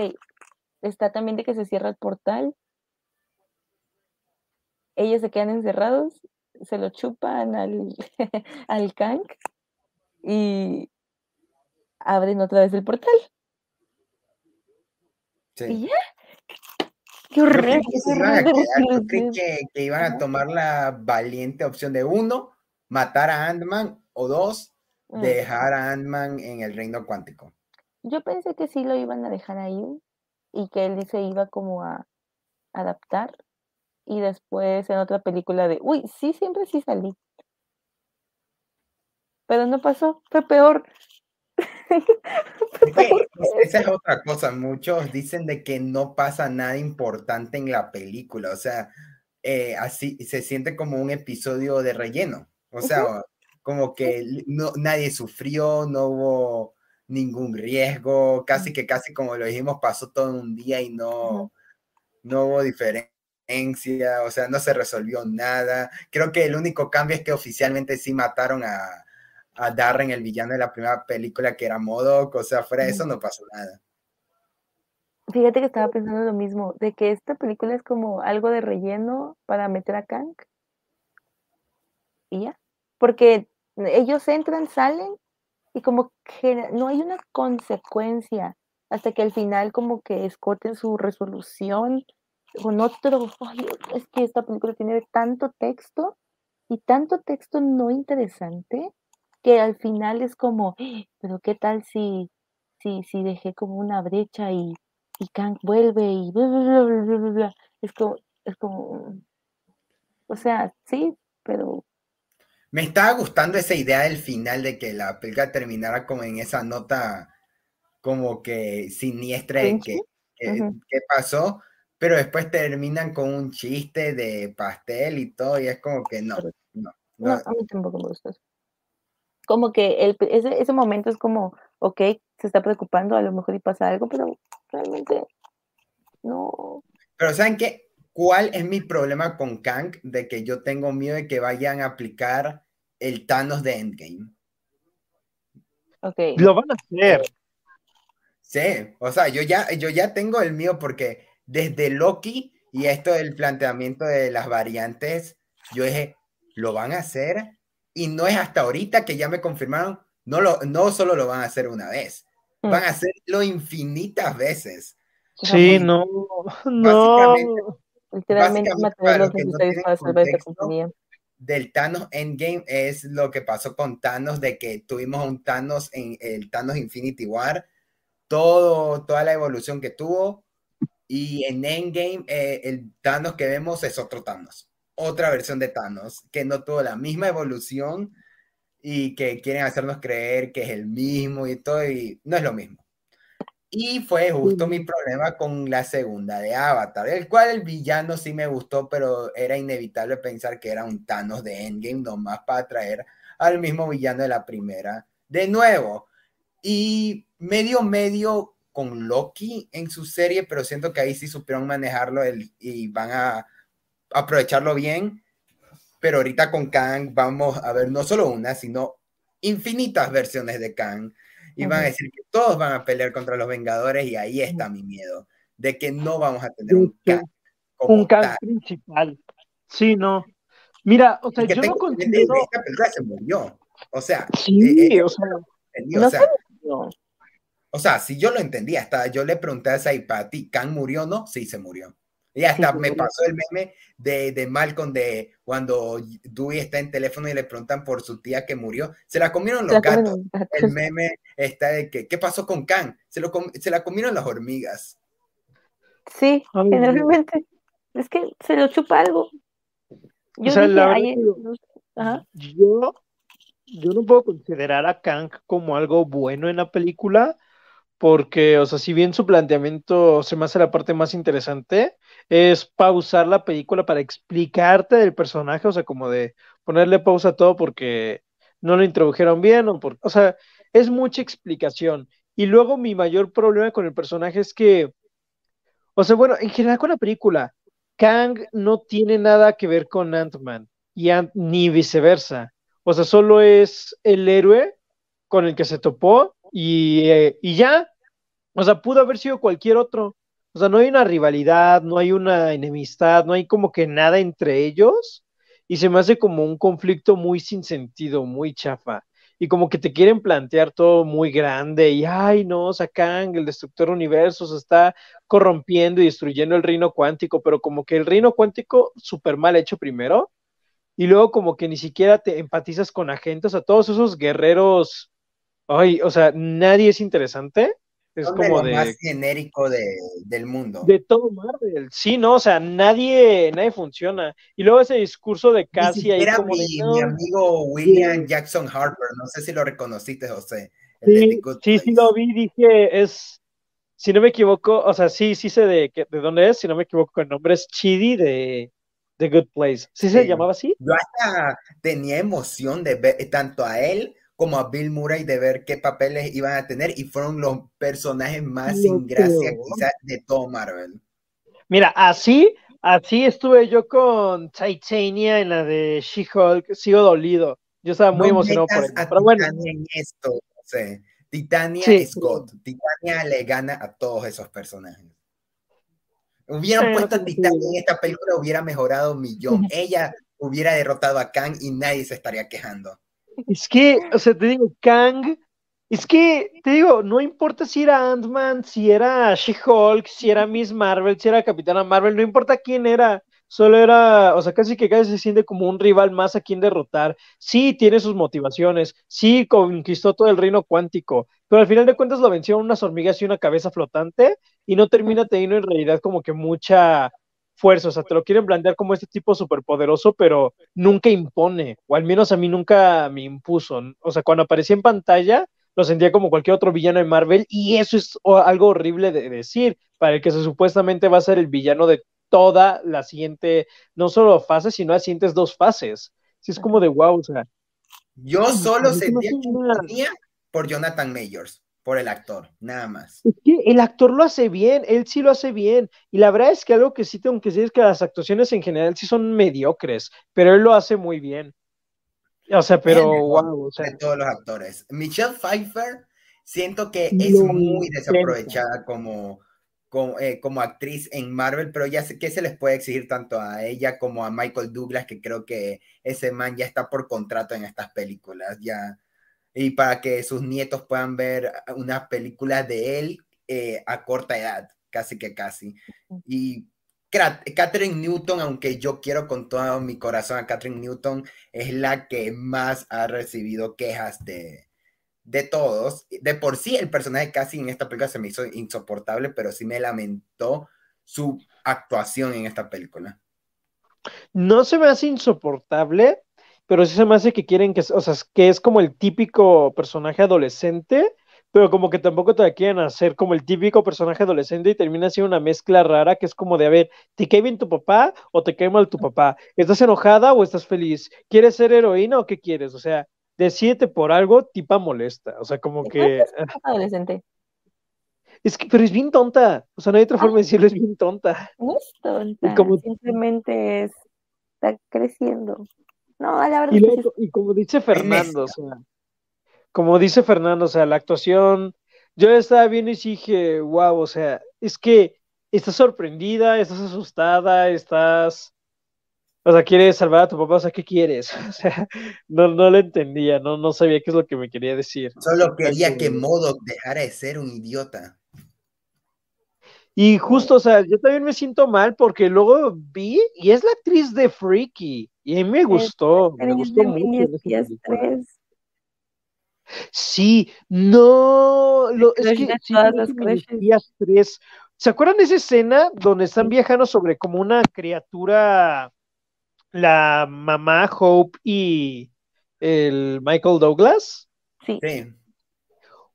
está también de que se cierra el portal. Ellos se quedan encerrados se lo chupan al, al Kang y abren otra vez el portal. Sí. Y ya. Qué horrible. que, que, iban a tomar la valiente opción de uno, matar a Ant-Man, o dos, mm. dejar a Ant-Man en el reino cuántico. Yo pensé que sí lo iban a dejar ahí y que él se iba como a adaptar y después en otra película de, uy, sí, siempre sí salí. Pero no pasó, fue peor. esa es otra cosa, muchos dicen de que no pasa nada importante en la película, o sea, eh, así se siente como un episodio de relleno, o sea, como que no, nadie sufrió, no hubo ningún riesgo, casi que casi como lo dijimos, pasó todo un día y no, no hubo diferencia, o sea, no se resolvió nada. Creo que el único cambio es que oficialmente sí mataron a, a Darren, el villano de la primera película, que era Modoc, o sea, fuera de eso no pasó nada. Fíjate que estaba pensando lo mismo, de que esta película es como algo de relleno para meter a Kang. Y ya. Porque ellos entran, salen y como no hay una consecuencia hasta que al final como que escoten su resolución con otro, es que esta película tiene tanto texto y tanto texto no interesante que al final es como, pero qué tal si, si, si dejé como una brecha y, y Kang vuelve y es como, es como, o sea, sí, pero me estaba gustando esa idea del final de que la película terminara como en esa nota como que siniestra de que, que, pasó, pero después terminan con un chiste de pastel y todo, y es como que no. No, no. a mí tampoco me gusta eso. Como que el, ese, ese momento es como, ok, se está preocupando, a lo mejor y pasa algo, pero realmente no. Pero ¿saben qué? ¿Cuál es mi problema con Kang? De que yo tengo miedo de que vayan a aplicar el Thanos de Endgame. Ok. Lo van a hacer. Sí, o sea, yo ya, yo ya tengo el mío porque desde Loki y esto del planteamiento de las variantes, yo dije, lo van a hacer y no es hasta ahorita que ya me confirmaron, no, lo, no solo lo van a hacer una vez, mm. van a hacerlo infinitas veces. Sí, no, no. Literalmente Del Thanos Endgame es lo que pasó con Thanos, de que tuvimos un Thanos en el Thanos Infinity War, todo, toda la evolución que tuvo, y en Endgame eh, el Thanos que vemos es otro Thanos, otra versión de Thanos, que no tuvo la misma evolución y que quieren hacernos creer que es el mismo y todo, y no es lo mismo. Y fue justo mi problema con la segunda de Avatar, el cual el villano sí me gustó, pero era inevitable pensar que era un Thanos de Endgame, nomás para traer al mismo villano de la primera. De nuevo, y medio medio con Loki en su serie, pero siento que ahí sí supieron manejarlo y van a aprovecharlo bien. Pero ahorita con Kang vamos a ver no solo una, sino infinitas versiones de Kang y van a decir que todos van a pelear contra los Vengadores y ahí está mi miedo, de que no vamos a tener un Kang. un Kang principal. Sí, no. Mira, o sea, yo no considero... Esta película se murió. O sea, sí, eh, eh, o sea, o sea, o sea, si yo lo entendía, hasta yo le pregunté a Saipati, ¿Kang murió o no? Sí, se murió. Y hasta me pasó el meme de, de Malcolm de cuando Dewey está en teléfono y le preguntan por su tía que murió. Se la comieron los gatos. El meme está de que, ¿qué pasó con Kang? Se, lo se la comieron las hormigas. Sí, generalmente. Es que se lo chupa algo. Yo, yo, yo no puedo considerar a Kang como algo bueno en la película, porque, o sea, si bien su planteamiento se me hace la parte más interesante, es pausar la película para explicarte del personaje, o sea, como de ponerle pausa a todo porque no lo introdujeron bien, o, por, o sea, es mucha explicación. Y luego mi mayor problema con el personaje es que, o sea, bueno, en general con la película, Kang no tiene nada que ver con Ant-Man, y ni viceversa. O sea, solo es el héroe con el que se topó y, eh, y ya. O sea, pudo haber sido cualquier otro. O sea, no hay una rivalidad, no hay una enemistad, no hay como que nada entre ellos. Y se me hace como un conflicto muy sin sentido, muy chafa. Y como que te quieren plantear todo muy grande. Y ay, no, Kang, el destructor universo, se está corrompiendo y destruyendo el reino cuántico. Pero como que el reino cuántico, súper mal hecho primero. y luego como que ni siquiera te empatizas con agentes, o sea, todos esos guerreros, ay, o sea, nadie es interesante. Es como de, más genérico de, del mundo. De todo Marvel, sí, no, o sea, nadie, nadie funciona. Y luego ese discurso de casi ahí como mi, mi amigo William Jackson Harper, no sé si lo reconociste, José. Sí, sí, sí, lo vi, dije, es, si no me equivoco, o sea, sí, sí sé de, de dónde es, si no me equivoco, el nombre es Chidi de The Good Place. ¿Sí, se llamaba así? Yo hasta tenía emoción de ver tanto a él como a Bill Murray de ver qué papeles iban a tener y fueron los personajes más sin gracia quizás de todo Marvel. Mira, así, así estuve yo con Titania en la de She-Hulk, sigo dolido. Yo estaba muy emocionado por él. Pero bueno. En esto, Titania Scott. Titania le gana a todos esos personajes. Hubieran puesto a Titania en esta película, hubiera mejorado un millón. Ella hubiera derrotado a Kang y nadie se estaría quejando. Es que, o sea, te digo, Kang, es que, te digo, no importa si era Ant-Man, si era She-Hulk, si era Miss Marvel, si era Capitana Marvel, no importa quién era, solo era, o sea, casi que casi se siente como un rival más a quien derrotar. Sí, tiene sus motivaciones, sí, conquistó todo el reino cuántico, pero al final de cuentas lo venció unas hormigas y una cabeza flotante y no termina teniendo en realidad como que mucha fuerza, o sea, te lo quieren plantear como este tipo superpoderoso, pero nunca impone, o al menos a mí nunca me impuso. O sea, cuando aparecía en pantalla, lo sentía como cualquier otro villano de Marvel, y eso es algo horrible de decir, para el que se supuestamente va a ser el villano de toda la siguiente, no solo fase, sino las siguientes dos fases. Sí, es como de wow, o sea. Yo solo sentía por Jonathan Majors por el actor, nada más. Es que el actor lo hace bien, él sí lo hace bien. Y la verdad es que algo que sí tengo que decir es que las actuaciones en general sí son mediocres, pero él lo hace muy bien. O sea, pero wow. O sea, de todos los actores. Michelle Pfeiffer, siento que es muy desaprovechada como, como, eh, como, actriz en Marvel, pero ya sé que se les puede exigir tanto a ella como a Michael Douglas, que creo que ese man ya está por contrato en estas películas. Ya y para que sus nietos puedan ver unas películas de él eh, a corta edad, casi que casi. Y Catherine Newton, aunque yo quiero con todo mi corazón a Catherine Newton, es la que más ha recibido quejas de, de todos. De por sí, el personaje casi en esta película se me hizo insoportable, pero sí me lamentó su actuación en esta película. No se me hace insoportable, pero sí se me hace que quieren que, o sea, que es como el típico personaje adolescente, pero como que tampoco te quieren hacer como el típico personaje adolescente y termina siendo una mezcla rara que es como de, a ver, ¿te cae bien tu papá o te cae mal tu papá? ¿Estás enojada o estás feliz? ¿Quieres ser heroína o qué quieres? O sea, decídete por algo, tipa molesta, o sea, como que... Es adolescente. Es que, pero es bien tonta, o sea, no hay otra forma de decirlo, es bien tonta. No es tonta, simplemente es, está creciendo. No, la verdad. Y, como dice Fernando, o sea, como dice Fernando, o sea, la actuación, yo estaba viendo y dije, wow, o sea, es que estás sorprendida, estás asustada, estás, o sea, quieres salvar a tu papá, o sea, ¿qué quieres? O sea, no, no lo entendía, no, no sabía qué es lo que me quería decir. Solo quería que Modo dejara de ser un idiota. Y justo, o sea, yo también me siento mal porque luego vi y es la actriz de Freaky. Y a mí me gustó, me gustó mucho. Sí, no, lo, es que tres. ¿Se acuerdan de esa escena donde están viajando sobre como una criatura, la mamá Hope y el Michael Douglas? Sí.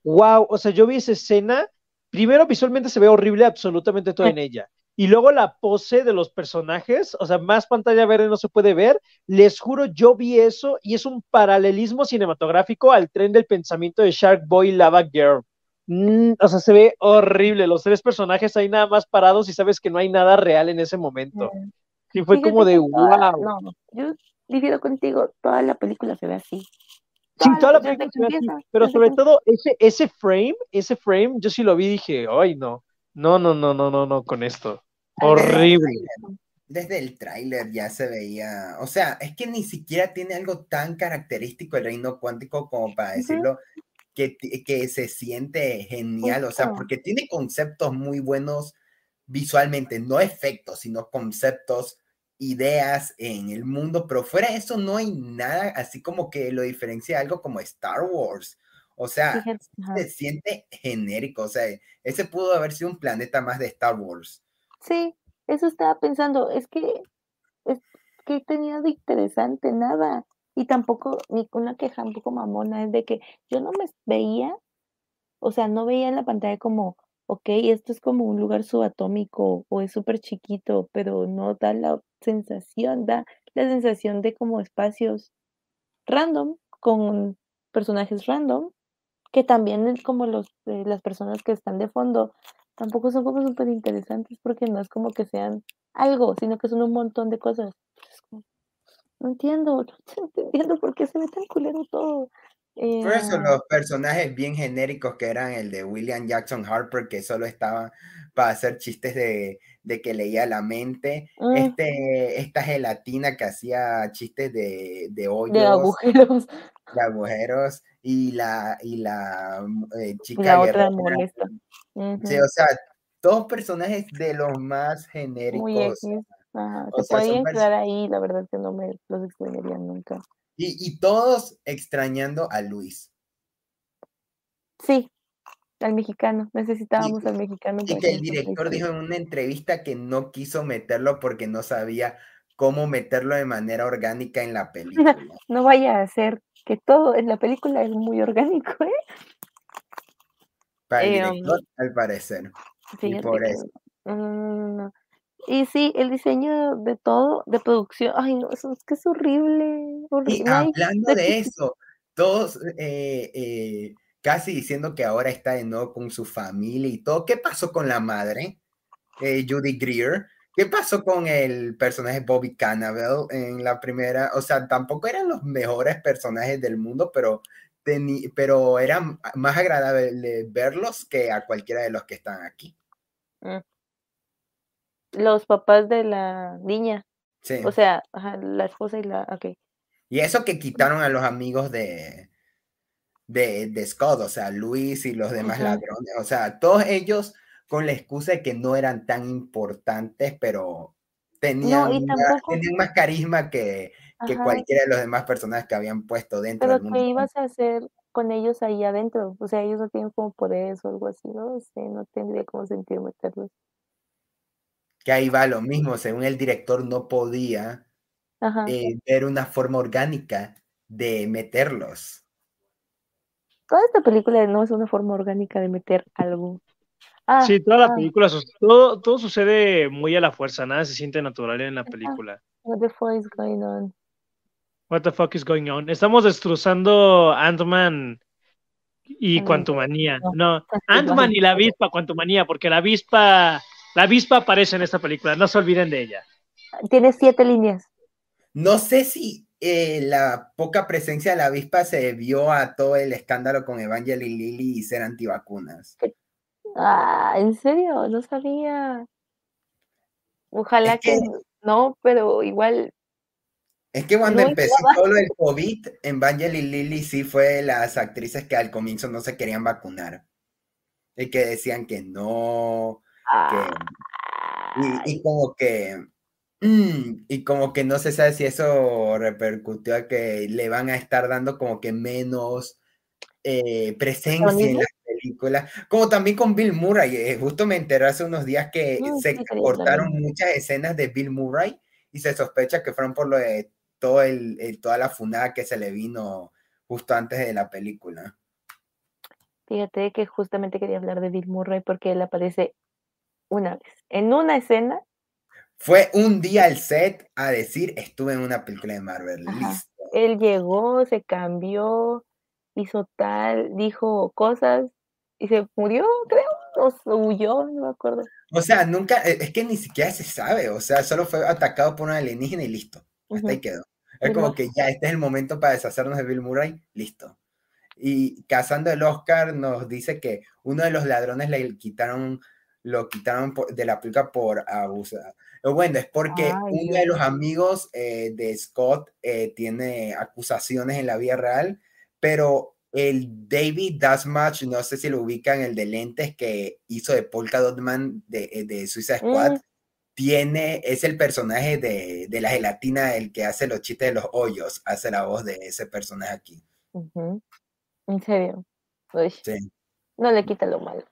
Wow, o sea, yo vi esa escena. Primero, visualmente se ve horrible absolutamente todo en ella. Y luego la pose de los personajes, o sea, más pantalla verde no se puede ver. Les juro, yo vi eso y es un paralelismo cinematográfico al tren del pensamiento de Shark Boy Lava Girl. Mm, o sea, se ve horrible. Los tres personajes ahí nada más parados y sabes que no hay nada real en ese momento. Sí, fue como de wow. No, yo difiero contigo, toda la película se ve así. Sí, toda la película se ve así, pero sobre todo ese, ese frame, ese frame, yo sí lo vi y dije, ay no no, no, no, no, no, no, con esto. Horrible. Desde el tráiler ya se veía, o sea, es que ni siquiera tiene algo tan característico el reino cuántico como para decirlo que, que se siente genial, o sea, porque tiene conceptos muy buenos visualmente, no efectos, sino conceptos ideas en el mundo, pero fuera de eso no hay nada así como que lo diferencia algo como Star Wars. O sea, se siente genérico, o sea, ese pudo haber sido un planeta más de Star Wars. Sí, eso estaba pensando, es que, es que tenía de interesante nada. Y tampoco, ni una queja un poco mamona, es de que yo no me veía, o sea, no veía en la pantalla como, ok, esto es como un lugar subatómico o es súper chiquito, pero no da la sensación, da la sensación de como espacios random con personajes random, que también es como los, eh, las personas que están de fondo tampoco son como súper interesantes porque no es como que sean algo, sino que son un montón de cosas. no entiendo, no entiendo por qué se ve tan culero todo. Por eso eh, los personajes bien genéricos que eran el de William Jackson Harper, que solo estaban para hacer chistes de, de que leía la mente. Mm. Este, esta gelatina que hacía chistes de, de hoyos. De agujeros. Agujeros. Y la, y la eh, chica. la otra molesta. Sí, o sea, todos personajes de los más genéricos. Muy se podían quedar ahí, la verdad que no me los extrañaría nunca. Y, todos extrañando a Luis. Sí, al mexicano. Necesitábamos al mexicano. Y que el director dijo en una entrevista que no quiso meterlo porque no sabía cómo meterlo de manera orgánica en la película. no vaya a ser que todo en la película es muy orgánico, ¿eh? Para el eh, um, director, al parecer. y por eso. Y sí, el diseño de todo, de producción, ay no, eso es que es horrible. Y hablando de eso, todos eh, eh, casi diciendo que ahora está de nuevo con su familia y todo. ¿Qué pasó con la madre, eh, Judy Greer? ¿Qué pasó con el personaje Bobby Cannavale en la primera? O sea, tampoco eran los mejores personajes del mundo, pero, pero era más agradable verlos que a cualquiera de los que están aquí. Mm. Los papás de la niña. Sí. O sea, la esposa y la. Ok. Y eso que quitaron a los amigos de, de, de Scott, o sea, Luis y los demás ladrones. O sea, todos ellos con la excusa de que no eran tan importantes, pero tenían, más, carisma que, que cualquiera de los demás personajes que habían puesto dentro pero del mundo. ¿qué ibas a hacer con ellos ahí adentro? O sea, ellos no tienen como poderes o algo así, ¿no? sé, no tendría como sentido meterlos que ahí va lo mismo, según el director no podía eh, ver una forma orgánica de meterlos. Toda esta película no es una forma orgánica de meter algo. Ah, sí, toda la ah. película, todo, todo sucede muy a la fuerza, nada se siente natural en la película. What the fuck is going on? What the fuck is going on? Estamos destrozando Ant-Man y Quantumania. No, Ant-Man y la avispa Quantumania, porque la avispa la avispa aparece en esta película, no se olviden de ella. Tiene siete líneas. No sé si eh, la poca presencia de la avispa se debió a todo el escándalo con Evangeline Lilly y ser antivacunas. Ah, ¿en serio? No sabía. Ojalá que, no, pero igual. Es que cuando empezó todo el COVID, Evangeline Lilly sí fue las actrices que al comienzo no se querían vacunar. Y que decían que no, y, como que, mm, y como que no se sabe si eso repercutió a que le van a estar dando como que menos eh, presencia en la película, como también con Bill Murray. Eh, justo me enteré hace unos días que se cortaron muchas escenas de Bill Murray y se sospecha que fueron por lo de todo el, toda la funada que se le vino justo antes de la película. Fíjate que justamente quería hablar de Bill Murray porque él aparece una vez, en una escena. Fue un día al set a decir, estuve en una película de Marvel, listo. Él llegó, se cambió, hizo tal, dijo cosas y se murió, creo, o huyó, no me acuerdo. O sea, nunca, e, es que ni siquiera se sabe, o sea, solo fue atacado por un alienígena y listo, hasta ahí quedó. Es como que ya este es el momento para deshacernos de Bill Murray, listo. Y Cazando el Oscar nos dice que uno de los ladrones le quitaron lo quitaron de la película por abusar. Bueno, es porque uno de los amigos eh, de Scott eh, tiene acusaciones en la vida real, pero el David Dasmatch, no sé si lo ubican, el de lentes que hizo de Polka Dot Man de, eh, de Suicide Squad, mm. tiene, es el personaje de, la gelatina, el que hace los chistes de los hoyos, hace la voz de ese personaje aquí. En serio. Sí. No le quita lo malo.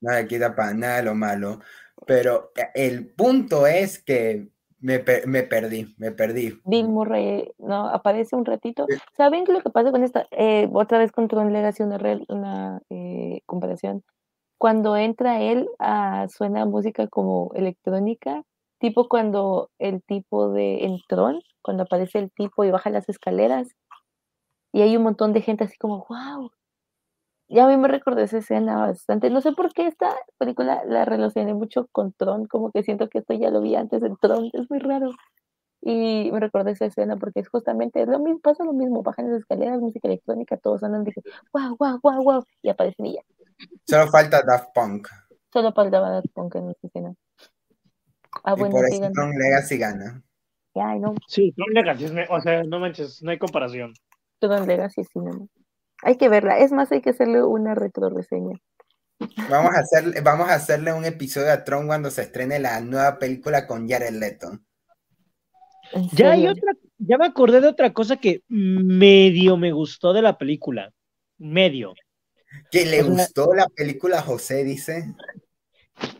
no le quita para nada lo malo. Pero eh, el punto es que me, perdí, me perdí. Bill Murray, ¿no? Aparece un ratito. ¿Saben qué lo que pasa con esta? Eh, otra vez con Tron Legacy, una, una eh, comparación. Cuando entra él, ah, suena música como electrónica, tipo cuando el tipo de en Tron, cuando aparece el tipo y baja las escaleras, y hay un montón de gente así como, wow, ya a mí me recordé esa escena bastante. No sé por qué esta película la relacioné mucho con Tron, como que siento que esto ya lo vi antes en Tron, es muy raro. Y me recordé esa escena porque es justamente lo mismo, pasa lo mismo, bajan las escaleras, música electrónica, todos andan, dije, wow, wow, wow, wow, y aparecen y ya. Solo falta Daft Punk. Solo faltaba Daft Punk en esa escena. Ah, bueno, por eso Tron Legacy gana. Ya, no. Sí, Tron Legacy, o sea, no manches, no hay comparación. Tron Legacy, sí, no. Hay que verla. Es más, hay que hacerle una retro reseña. Vamos a, hacer, vamos a hacerle un episodio a Tron cuando se estrene la nueva película con Jared Leto. Ya hay otra, ya me acordé de otra cosa que medio me gustó de la película. Medio. ¿Que le gustó la película José, dice?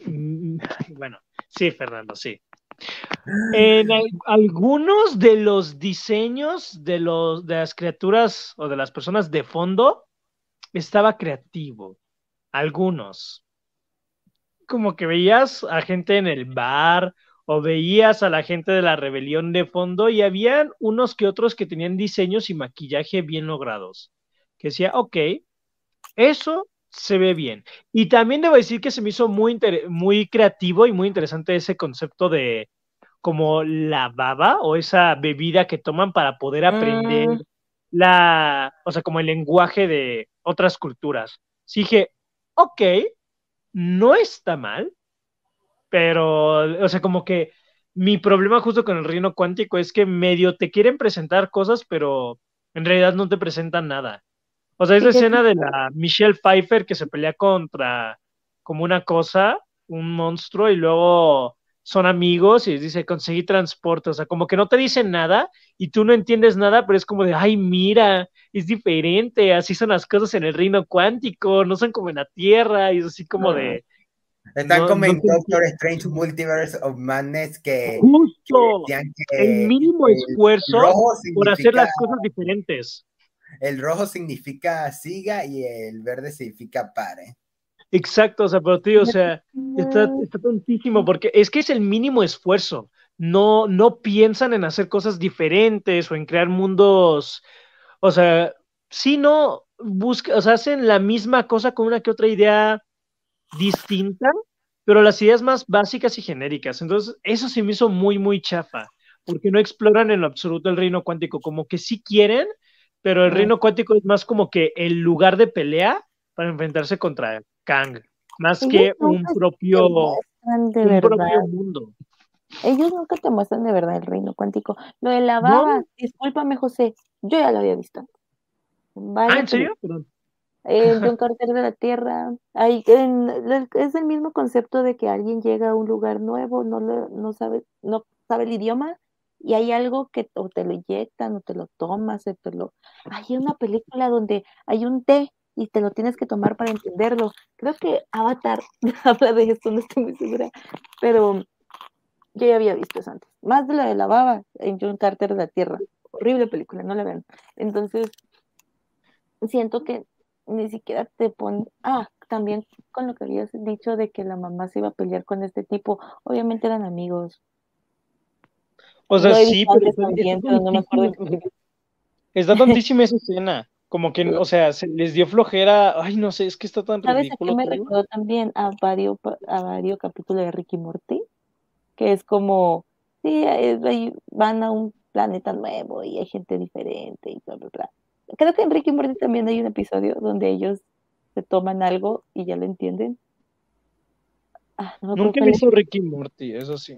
Mm, bueno, sí, Fernando, sí. En algunos de los diseños de, los, de las criaturas o de las personas de fondo estaba creativo. Algunos. Como que veías a gente en el bar o veías a la gente de la rebelión de fondo y habían unos que otros que tenían diseños y maquillaje bien logrados. Que decía, ok, eso se ve bien. Y también debo decir que se me hizo muy, muy creativo y muy interesante ese concepto de como la baba o esa bebida que toman para poder aprender mm. la, o sea, como el lenguaje de otras culturas. Sí dije, ok, no está mal, pero, o sea, como que mi problema justo con el reino cuántico es que medio te quieren presentar cosas, pero en realidad no te presentan nada. O sea, esa escena de la Michelle Pfeiffer que se pelea contra como una cosa, un monstruo, y luego son amigos y dice conseguí transporte, o sea, como que no te dicen nada y tú no entiendes nada, pero es como de, ay, mira, es diferente, así son las cosas en el reino cuántico, no son como en la Tierra, y es así como de... Están como en Doctor Strange Multiverse of Madness que... Justo, el mínimo esfuerzo por hacer las cosas diferentes. El rojo significa siga y el verde significa pare. Exacto, o sea, pero tío, o sea, está, está tontísimo porque es que es el mínimo esfuerzo. No, no piensan en hacer cosas diferentes o en crear mundos, o sea, sí, no busca, o sea, hacen la misma cosa con una que otra idea distinta, pero las ideas más básicas y genéricas. Entonces, eso se me hizo muy, muy chafa, porque no exploran en lo absoluto el reino cuántico, como que sí quieren, pero el reino cuántico es más como que el lugar de pelea para enfrentarse contra Kang, más que un propio, un propio mundo. Ellos nunca te muestran de verdad el reino cuántico. Lo de la baba, discúlpame, José, yo ya lo había visto. ah, ¿en serio? En un cartel de la Tierra. Hay, es el mismo concepto de que alguien llega a un lugar nuevo, no, no, sabe, no sabe el idioma, y hay algo que o te lo inyectan o te lo tomas, o te lo... Hay una película donde hay un té y te lo tienes que tomar para entenderlo. Creo que Avatar habla de esto, no estoy muy segura, pero yo ya había visto eso antes. Más de la de la baba en John Carter de la Tierra. Horrible película, no la vean. Entonces, siento que ni siquiera te pone... Ah, también con lo que habías dicho de que la mamá se iba a pelear con este tipo, obviamente eran amigos. O sea, sí, pero, no me acuerdo. Está tontísima esa escena. Como que, o sea, se les dio flojera. Ay, no sé, es que está tan ¿Sabes ridículo. ¿Sabes a qué me recordó también? A varios, a varios capítulos de Ricky Morty, que es como, sí, van a un planeta nuevo y hay gente diferente y bla, bla, bla. Creo que en Ricky Morty también hay un episodio donde ellos se toman algo y ya lo entienden. Ah, Nunca he visto Ricky Morty, eso sí.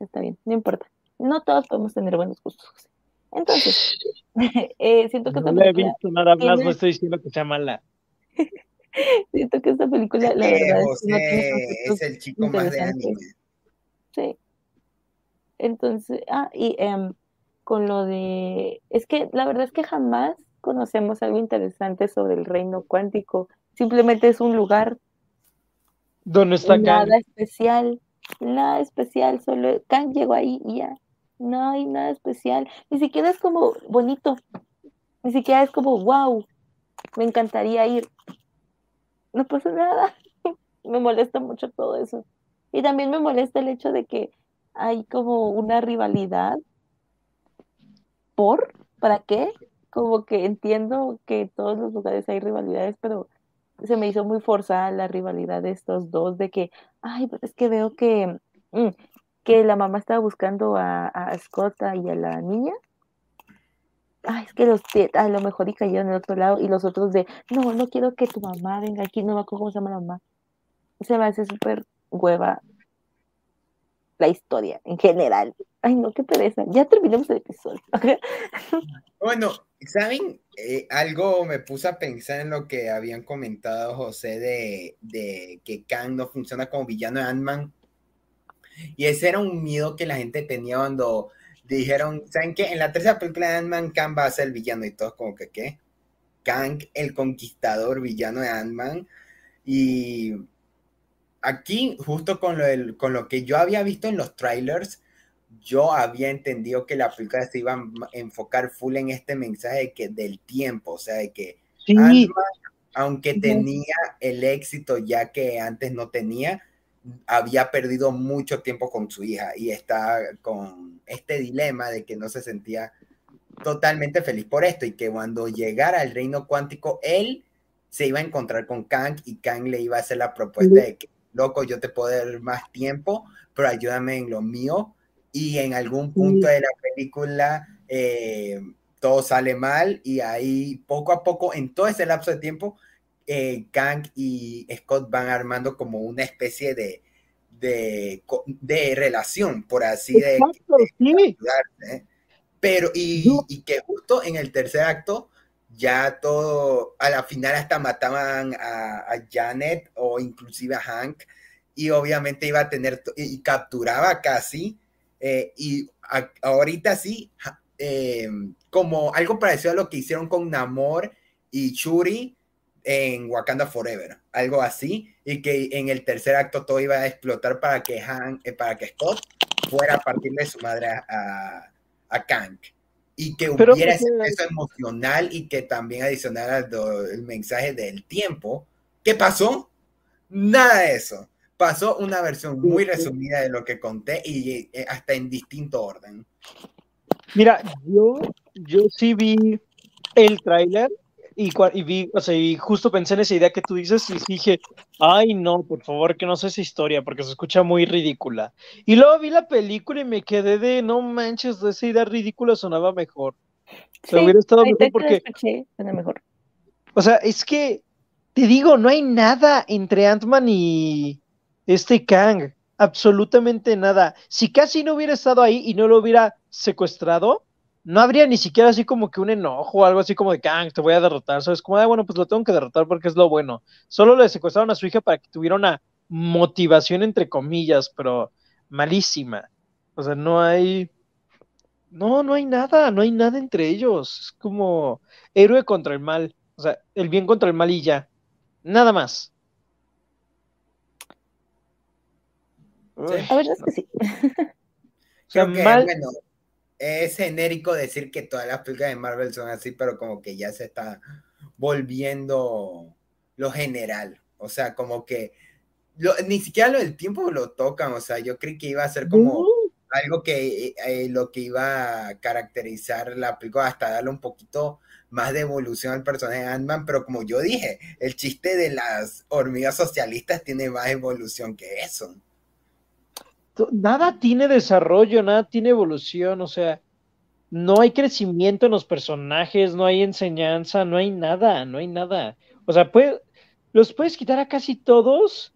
Está bien, no importa. No todos podemos tener buenos gustos. Entonces, eh, siento que no esta he visto nada más, no estoy diciendo que sea mala. siento que esta película, la verdad, es, es el chico más de anime. Sí. Entonces, ah, y em, con lo de, es que la verdad es que jamás conocemos algo interesante sobre el reino cuántico. Simplemente es un lugar donde está Nada especial, nada especial, solo Kang llegó ahí y ya. No hay nada especial. Ni siquiera es como bonito. Ni siquiera es como, wow, me encantaría ir. No pasa nada. me molesta mucho todo eso. Y también me molesta el hecho de que hay como una rivalidad. ¿Por? ¿Para qué? Como que entiendo que en todos los lugares hay rivalidades, pero se me hizo muy forzada la rivalidad de estos dos, de que, ay, pues es que veo que, mm, que la mamá estaba buscando a, a Scott y a la niña. Ay, es que los a lo mejor y cayeron en el otro lado y los otros de, no, no quiero que tu mamá venga aquí, no me acuerdo cómo se llama la mamá. Se me hace súper hueva la historia en general. Ay, no, qué pereza. Ya terminamos el episodio. bueno, ¿saben? Eh, algo me puse a pensar en lo que habían comentado José de, de que Kang no funciona como villano de Ant-Man. Y ese era un miedo que la gente tenía cuando dijeron, ¿saben qué? En la tercera película de Ant-Man, Kang va a ser el villano y todos como que, ¿qué? Kang, el conquistador villano de Ant-Man. Y aquí, justo con lo, con lo que yo había visto en los trailers, yo había entendido que la película se iba a enfocar full en este mensaje de que, del tiempo, o sea, de que aunque tenía el éxito ya que antes no tenía, había perdido mucho tiempo con su hija y está con este dilema de que no se sentía totalmente feliz por esto y que cuando llegara al reino cuántico, él se iba a encontrar con Kang y Kang le iba a hacer la propuesta de que, loco, yo te puedo dar más tiempo, pero ayúdame en lo mío y en algún punto de la película eh, todo sale mal y ahí poco a poco, en todo ese lapso de tiempo, eh, Kang y Scott van armando como una especie de, de, de relación, por así decirlo. Pero, y, y, que justo en el tercer acto, ya todo, a la final hasta mataban a, a Janet o inclusive a Hank, y obviamente iba a tener, y capturaba casi eh, y ahorita sí, eh, como algo parecido a lo que hicieron con Namor y Shuri en Wakanda Forever, algo así, y que en el tercer acto todo iba a explotar para que, Han, eh, para que Scott fuera a partir de su madre a, a Kang. Y que hubiera ese peso emocional y que también adicionara el mensaje del tiempo. ¿Qué pasó? Nada de eso pasó una versión muy resumida de lo que conté y eh, hasta en distinto orden. Mira, yo, yo sí vi el tráiler y, y, vi, o sea, y justo pensé en esa idea que tú dices y dije, ay no, por favor, que no sé esa historia porque se escucha muy ridícula. Y luego vi la película y me quedé de, no manches, esa idea ridícula sonaba mejor. Sí, hubiera estado mejor porque... mejor. O sea, es que, te digo, no hay nada entre Ant-Man y, este Kang, absolutamente nada. Si casi no hubiera estado ahí y no lo hubiera secuestrado, no habría ni siquiera así como que un enojo o algo así como de Kang, te voy a derrotar. ¿Sabes? Como, ah, bueno, pues lo tengo que derrotar porque es lo bueno. Solo le secuestraron a su hija para que tuviera una motivación, entre comillas, pero malísima. O sea, no hay. No, no hay nada, no hay nada entre ellos. Es como héroe contra el mal. O sea, el bien contra el mal y ya. Nada más. La verdad es que sí. bueno, es genérico decir que todas las películas de Marvel son así, pero como que ya se está volviendo lo general. O sea, como que ni siquiera lo del tiempo lo tocan. O sea, yo creí que iba a ser como algo que eh, lo que iba a caracterizar la película hasta darle un poquito más de evolución al personaje de Ant-Man, pero como yo dije, el chiste de las hormigas socialistas tiene más evolución que eso nada tiene desarrollo, nada tiene evolución, o sea, no hay crecimiento en los personajes, no hay enseñanza, no hay nada, no hay nada. O sea, los puedes quitar a casi todos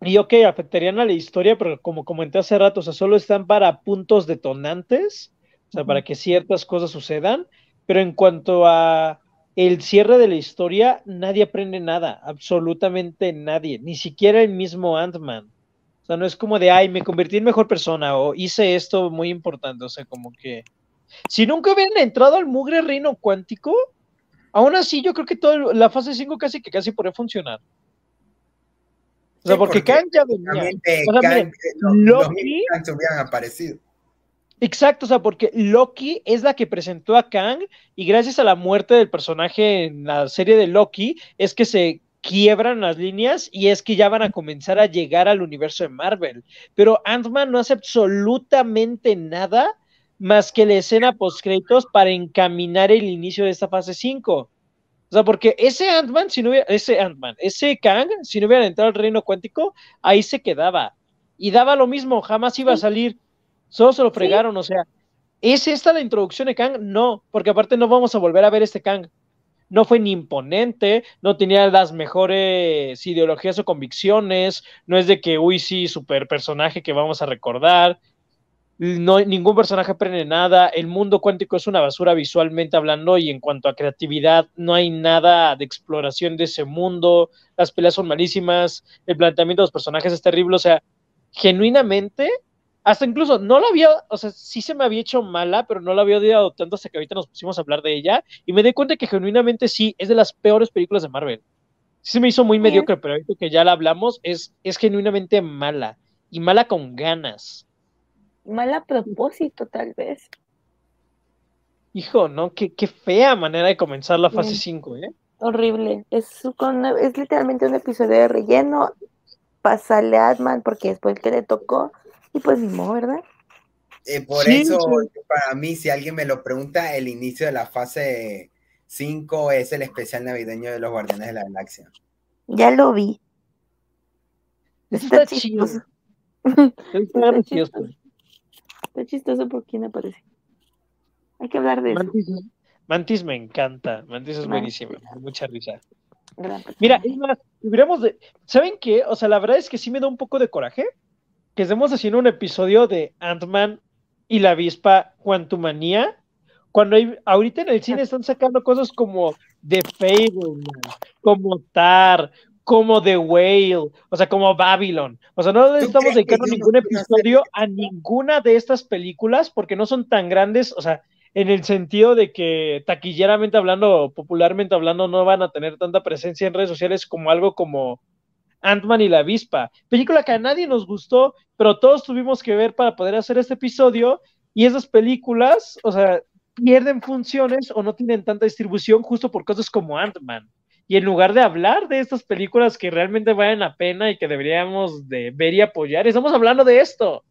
y ok, afectarían a la historia, pero como comenté hace rato, o sea, solo están para puntos detonantes, o sea, para que ciertas cosas sucedan, pero en cuanto a el cierre de la historia, nadie aprende nada, absolutamente nadie, ni siquiera el mismo Ant-Man. O sea, no es como de, ay, me convertí en mejor persona o hice esto muy importante. O sea, como que si nunca hubieran entrado al mugre reino cuántico, aún así yo creo que toda la fase 5 casi que casi podría funcionar. O sea, porque, Kang ya venía. O sea, miren, Loki, hubieran aparecido. Exacto, o sea, porque Loki es la que presentó a Kang y gracias a la muerte del personaje en la serie de Loki es que se quiebran las líneas y es que ya van a comenzar a llegar al universo de Marvel. Pero Ant-Man no hace absolutamente nada más que la escena post-créditos para encaminar el inicio de esta fase 5. O sea, porque ese Ant-Man, si no hubiera, ese Ant-Man, ese Kang, si no hubiera entrado al reino cuántico, ahí se quedaba. Y daba lo mismo, jamás iba a salir. Solo se lo fregaron, o sea, ¿es esta la introducción de Kang? No, porque aparte no vamos a volver a ver este Kang. No fue ni imponente, no tenía las mejores ideologías o convicciones, no es de que, uy, sí, super personaje que vamos a recordar, no, ningún personaje aprende nada, el mundo cuántico es una basura visualmente hablando y en cuanto a creatividad no hay nada de exploración de ese mundo, las peleas son malísimas, el planteamiento de los personajes es terrible, o sea, genuinamente hasta incluso no la había, o sea, sí se me había hecho mala, pero no la había odiado tanto hasta que ahorita nos pusimos a hablar de ella y me di cuenta que genuinamente sí, es de las peores películas de Marvel. Sí se me hizo muy mediocre, pero ahorita que ya la hablamos, es, es genuinamente mala y mala con ganas. Mala a propósito, tal vez. Hijo, ¿no? Qué, qué fea manera de comenzar la fase 5, ¿eh? Horrible. Es, es literalmente un episodio de relleno. Pasarle a Adman porque después que le tocó y pues mismo, ¿verdad? Eh, por eso, para mí, si alguien me lo pregunta, el inicio de la fase 5 es el especial navideño de los Guardianes de la Galaxia. Ya lo vi. Está, chistoso. Está, chistoso. Está chistoso por quién aparece. Hay que hablar de eso. Mantis me encanta. Mantis es buenísima. Mucha risa. Mira, es más, hubiéramos de. ¿Saben qué? O sea, la verdad es que sí me da un poco de coraje que estemos haciendo un episodio de Ant-Man y la avispa Quantumania, cuando hay, ahorita en el cine están sacando cosas como The Fableman, como Tar, como The Whale, o sea, como Babylon. O sea, no estamos dedicando ningún episodio a ninguna de estas películas porque no son tan grandes, o sea, en el sentido de que taquilleramente hablando, popularmente hablando, no van a tener tanta presencia en redes sociales como algo como Ant-Man y la avispa, película que a nadie nos gustó, pero todos tuvimos que ver para poder hacer este episodio y esas películas, o sea, pierden funciones o no tienen tanta distribución justo por cosas como Ant-Man. Y en lugar de hablar de estas películas que realmente valen la pena y que deberíamos de ver y apoyar, estamos hablando de esto.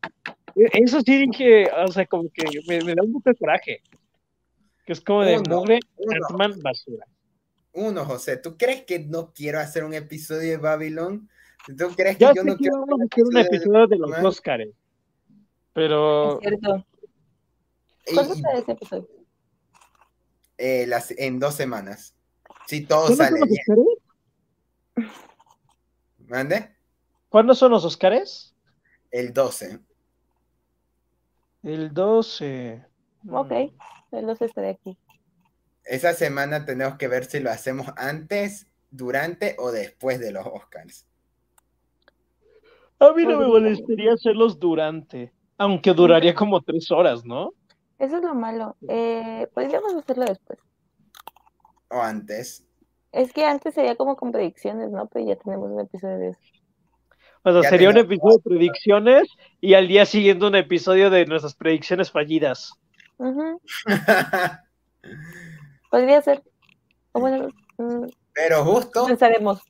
E, eso sí dije, o sea, como que me, da un poco de coraje. Que es como de mugre Ant-Man basura uno, José, ¿tú crees que no quiero hacer un episodio de Babylon? ¿Tú crees que yo, no quiero hacer un episodio de los Oscars? Pero. Es cierto. ¿Cuándo sale ese episodio? Eh, en dos semanas. Si todo sale bien. ¿Mande? ¿Cuándo son los Oscars? El 12. El 12. Ok, el 12 estaré aquí esa semana tenemos que ver si lo hacemos antes, durante o después de los Oscars. A mí no me molestaría hacerlos durante, aunque duraría como tres horas, ¿no? Eso es lo malo. Eh, podríamos hacerlo después. O antes. Es que antes sería como con predicciones, ¿no? Pero ya tenemos un episodio de eso. O sea, sería un episodio de predicciones y al día siguiente un episodio de nuestras predicciones fallidas. Podría ser. bueno, mm, Pero justo. Pensaremos.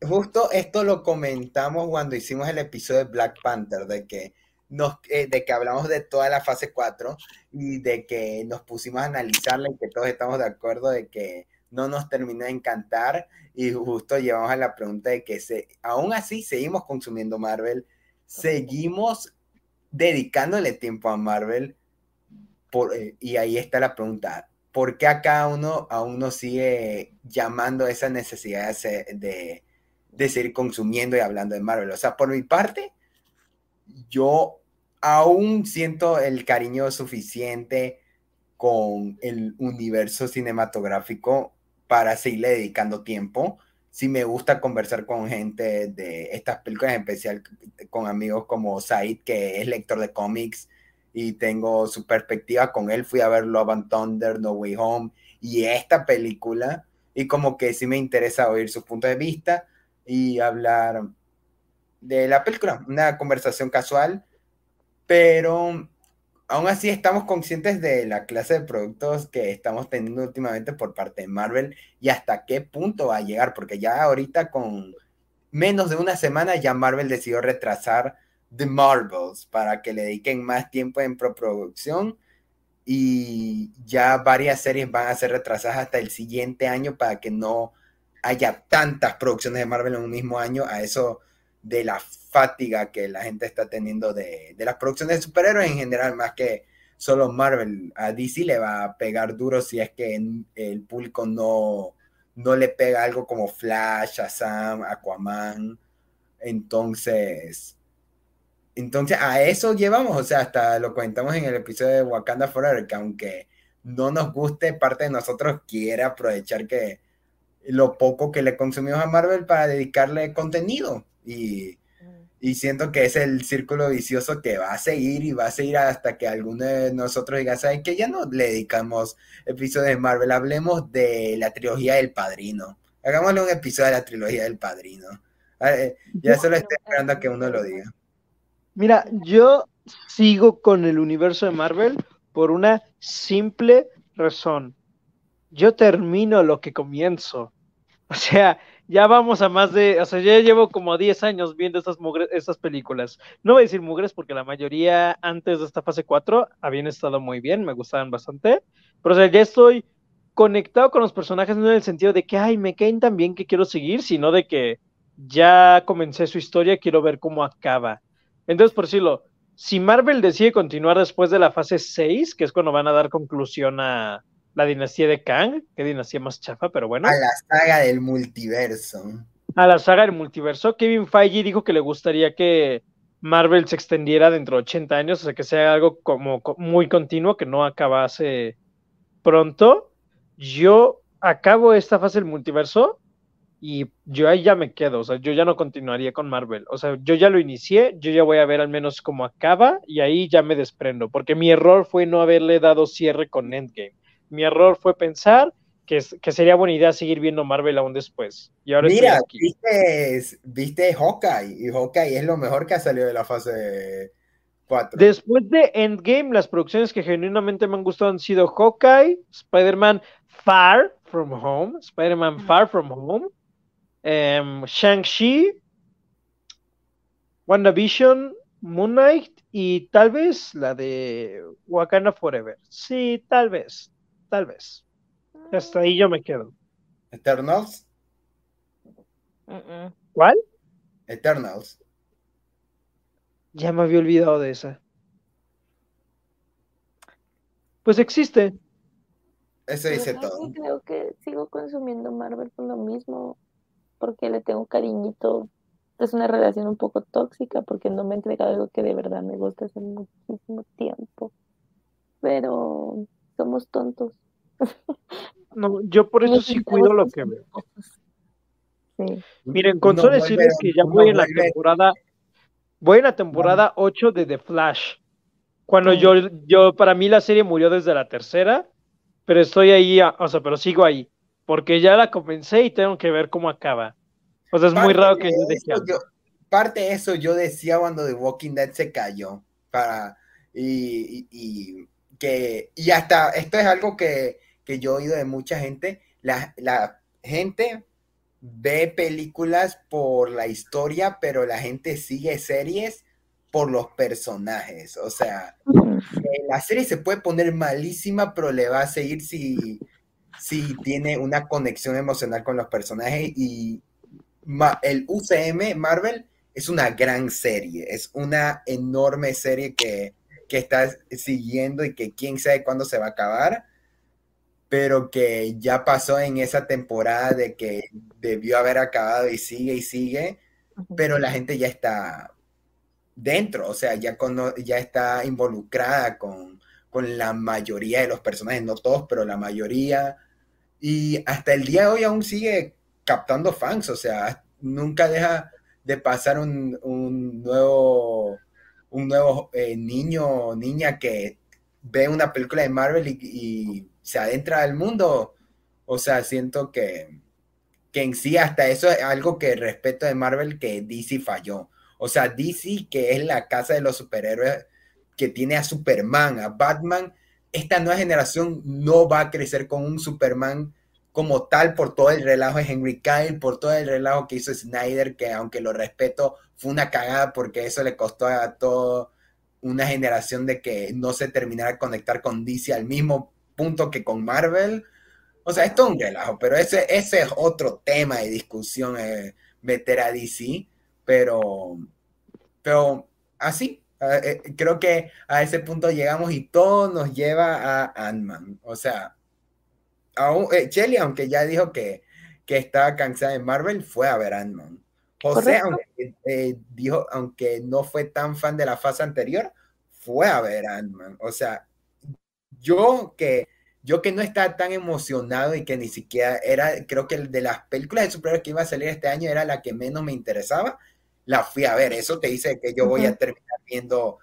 Justo esto lo comentamos cuando hicimos el episodio de Black Panther, de que nos, eh, de que hablamos de toda la fase 4 y de que nos pusimos a analizarla y que todos estamos de acuerdo de que no nos terminó de encantar y justo llevamos a la pregunta de que se, aún así seguimos consumiendo Marvel, seguimos dedicándole tiempo a Marvel por, eh, y ahí está la pregunta, ¿por qué a cada uno aún nos sigue llamando esa necesidad de, de, seguir consumiendo y hablando de Marvel? O sea, por mi parte, yo aún siento el cariño suficiente con el universo cinematográfico para seguirle dedicando tiempo. sí me gusta conversar con gente de estas películas, en especial con amigos como Said, que es lector de cómics, y tengo su perspectiva con él. Fui a ver Love Thunder, No Way Home y esta película, y como que sí me interesa oír su punto de vista y hablar de la película, una conversación casual, pero aún así estamos conscientes de la clase de productos que estamos teniendo últimamente por parte de Marvel y hasta qué punto va a llegar, porque ya ahorita con menos de una semana ya Marvel decidió retrasar The Marvels para que le dediquen más tiempo en preproducción y ya varias series van a ser retrasadas hasta el siguiente año para que no haya tantas producciones de Marvel en un mismo año, a eso de la fatiga que la gente está teniendo de, de, las producciones de superhéroes en general, más que solo Marvel. A DC le va a pegar duro si es que el público no, no le pega algo como Flash, Shazam, Aquaman. Entonces, entonces a eso llevamos, o sea, hasta lo comentamos en el episodio de Wakanda Forever, que aunque no nos guste, parte de nosotros quiere aprovechar que lo poco que le consumimos a Marvel para dedicarle contenido. Y, y siento que es el círculo vicioso que va a seguir y va a seguir hasta que alguno de nosotros diga, ¿saben que Ya no le dedicamos episodios de Marvel, hablemos de la trilogía del Padrino. Hagámosle un episodio de la trilogía del Padrino. Ya solo estoy esperando a que uno lo diga. Mira, yo sigo con el universo de Marvel por una simple razón. Yo termino lo que comienzo. O sea, ya vamos a más de, o sea, ya llevo como 10 años viendo estas, estas películas. No voy a decir mugres porque la mayoría antes de esta fase 4 habían estado muy bien, me gustaban bastante, pero o sea, ya estoy conectado con los personajes no en el sentido de que, ay, me caen tan bien que quiero seguir, sino de que ya comencé su historia, quiero ver cómo acaba. Entonces, por decirlo, si Marvel decide continuar después de la fase 6, que es cuando van a dar conclusión a, la dinastía de Kang, qué dinastía más chafa, pero bueno. A la saga del multiverso. A la saga del multiverso. Kevin Feige dijo que le gustaría que Marvel se extendiera dentro de 80 años, o sea, que sea algo como muy continuo, que no acabase pronto. Yo acabo esta fase del multiverso y yo ahí ya me quedo, o sea, yo ya no continuaría con Marvel, o sea, yo ya lo inicié, yo ya voy a ver al menos cómo acaba y ahí ya me desprendo, porque mi error fue no haberle dado cierre con Endgame mi error fue pensar que, que, sería buena idea seguir viendo Marvel aún después. Y ahora Mira, viste, viste Hawkeye, y Hawkeye es lo mejor que ha salido de la fase 4. Después de Endgame, las producciones que genuinamente me han gustado han sido Hawkeye, Spider-Man Far From Home, Spider-Man Far From Home, um, Shang-Chi, WandaVision, Moon Knight y tal vez la de Wakanda Forever. Sí, tal vez tal vez. Hasta ahí yo me quedo. Eternals. ¿Cuál? Eternals. Ya me había olvidado de esa. Pues existe. Eso dice todo. Creo que sigo consumiendo Marvel por lo mismo, porque le tengo cariñito. Es una relación un poco tóxica, porque no me he entregado algo que de verdad me gusta hace muchísimo tiempo. Pero somos tontos. No, yo por eso sí cuido lo que veo. Miren, con solo decirles que ya voy en la temporada, voy en la temporada 8 de The Flash. Cuando yo, yo, para mí la serie murió desde la tercera, pero estoy ahí, o sea, pero sigo ahí, porque ya la comencé y tengo que ver cómo acaba. O sea, es muy raro que yo decía. parte de eso yo decía cuando The Walking Dead se cayó, para, y, y que, y hasta, esto es algo que, que yo he oído de mucha gente, la, la gente ve películas por la historia, pero la gente sigue series por los personajes. O sea, eh, la serie se puede poner malísima, pero le va a seguir si, si tiene una conexión emocional con los personajes. Y el UCM Marvel es una gran serie, es una enorme serie que, que está siguiendo y que quién sabe cuándo se va a acabar pero que ya pasó en esa temporada de que debió haber acabado y sigue y sigue, pero la gente ya está dentro, o sea, ya, ya está involucrada con, con la mayoría de los personajes, no todos, pero la mayoría. Y hasta el día de hoy aún sigue captando fans, o sea, nunca deja de pasar un, un nuevo, un nuevo eh, niño o niña que ve una película de Marvel y, se adentra al mundo. O sea, siento que, que en sí hasta eso es algo que respeto de Marvel que DC falló. O sea, DC, que es la casa de los superhéroes, que tiene a Superman, a Batman, esta nueva generación no va a crecer con un Superman como tal por todo el relajo de Henry Cavill, por todo el relajo que hizo Snyder, que aunque lo respeto, fue una cagada porque eso le costó a toda una generación de que no se terminara de conectar con DC al mismo punto que con Marvel. O sea, esto es un relajo, pero ese, ese es otro tema de discusión, eh, meter a DC, pero, pero así, creo que a ese punto llegamos y todo nos lleva a Ant-Man. O sea, aún, eh, Shelly, aunque ya dijo que, que estaba cansada de Marvel, fue a ver Ant-Man. José, aunque, eh, dijo, aunque no fue tan fan de la fase anterior, fue a ver Ant-Man. O sea, yo que, yo que no estaba tan emocionado y que ni siquiera era, creo que de las películas de superhéroes que iba a salir este año era la que menos me interesaba, la fui a ver. Eso te dice que yo voy a terminar viendo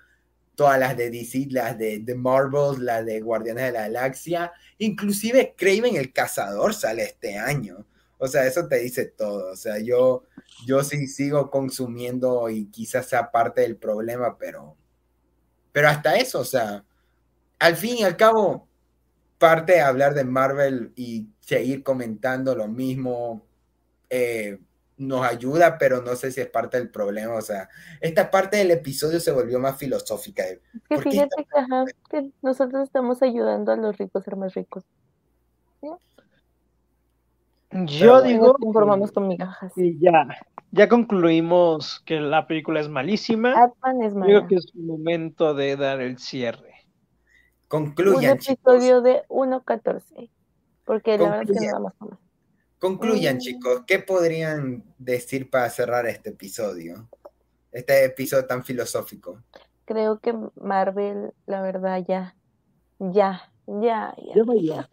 todas las de DC, las de, de Marvel, las de Guardianes de la Galaxia, inclusive Craven el Cazador sale este año. O sea, eso te dice todo. O sea, yo, yo sí sigo consumiendo y quizás sea parte del problema, pero, pero hasta eso, o sea, al fin y al cabo, parte de hablar de Marvel y seguir comentando lo mismo, eh, nos ayuda, pero no sé si es parte del problema. O sea, esta parte del episodio se volvió más filosófica. Que fíjate que, nosotros estamos ayudando a los ricos a ser más ricos. Yo digo. Conformamos con migajas. Y ya, ya concluimos que la película es malísima. Batman es Creo que es momento de dar el cierre. Concluyan. Un episodio de 1.14. Porque la verdad es que no vamos a más. Concluyan, mm. chicos, ¿qué podrían decir para cerrar este episodio? Este episodio tan filosófico. Creo que Marvel, la verdad, ya, ya, ya, ya, ya,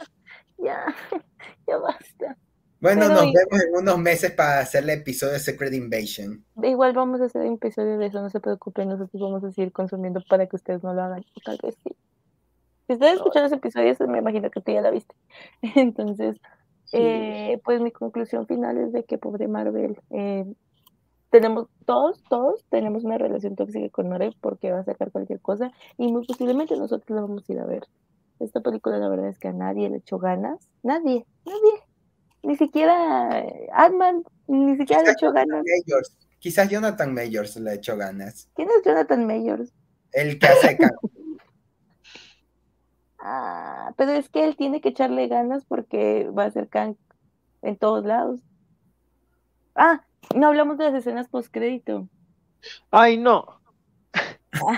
ya, ya basta. Bueno, nos vemos en unos meses para hacer el episodio de Secret Invasion. Igual vamos a hacer un episodio de eso, no se preocupen, nosotros vamos a seguir consumiendo para que ustedes no lo hagan, tal vez sí. Si ustedes escuchan ese episodio, me imagino que tú ya la viste. Entonces, eh, pues mi conclusión final es de que pobre Marvel, eh, tenemos todos, todos tenemos una relación tóxica con Marvel porque va a sacar cualquier cosa y muy posiblemente nosotros la vamos a ir a ver. Esta película la verdad es que a nadie le echó ganas, nadie, nadie, ni siquiera eh, ant ni siquiera le echó ganas. Quizás Jonathan Mayors le echó ganas. ¿Quién es Jonathan Mayors? El que hace Ah, pero es que él tiene que echarle ganas porque va a ser Kang en todos lados. Ah, no hablamos de las escenas post crédito. Ay, no. Ah,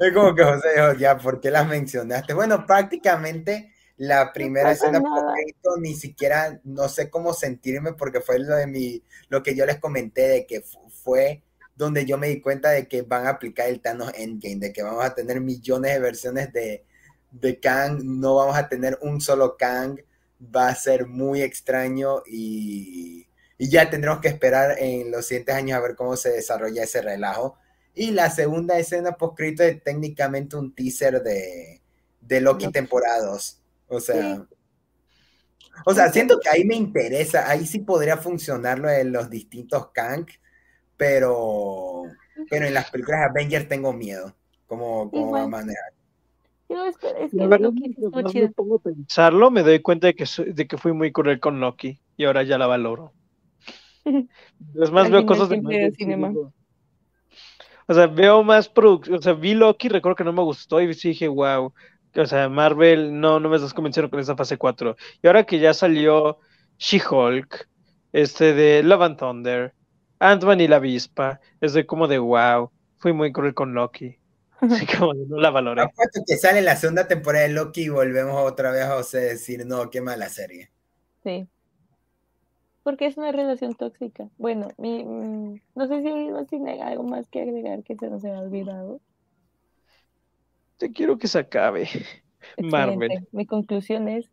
es como que José dijo, ya, ¿por qué las mencionaste? Bueno, prácticamente la primera escena post crédito ni siquiera no sé cómo sentirme porque fue lo de mi, lo que yo les comenté de que fue donde yo me di cuenta de que van a aplicar el Thanos Endgame, de que vamos a tener millones de versiones de, de Kang, no vamos a tener un solo Kang, va a ser muy extraño y, ya tendremos que esperar en los siguientes años a ver cómo se desarrolla ese relajo. Y la segunda escena poscrito es técnicamente un teaser de, de Loki temporadas. O sea, o sea, siento que ahí me interesa, ahí sí podría funcionar lo de los distintos Kang, pero, pero en las películas de Avengers tengo miedo, como, como va a manejar. Yo es que me pongo a pensarlo, me doy cuenta de que, de que fui muy cruel con Loki y ahora ya la valoro. Es más, veo cosas de O sea, veo más producción. O sea, vi Loki, recuerdo que no me gustó y dije, wow. O sea, Marvel, no, no me estás convenciendo con esa fase 4. Y ahora que ya salió She-Hulk, este de Love and Thunder, Ant-Man y la avispa. Es de como de wow. Fui muy cruel con Loki. Así como no la valoré. Apuesto que sale la segunda temporada de Loki y volvemos otra vez a José decir, no, qué mala serie. Sí. Porque es una relación tóxica. Bueno, mi, mm, no sé si no tiene algo más que agregar que se nos haya olvidado. Te quiero que se acabe. Marvel. Mi conclusión es,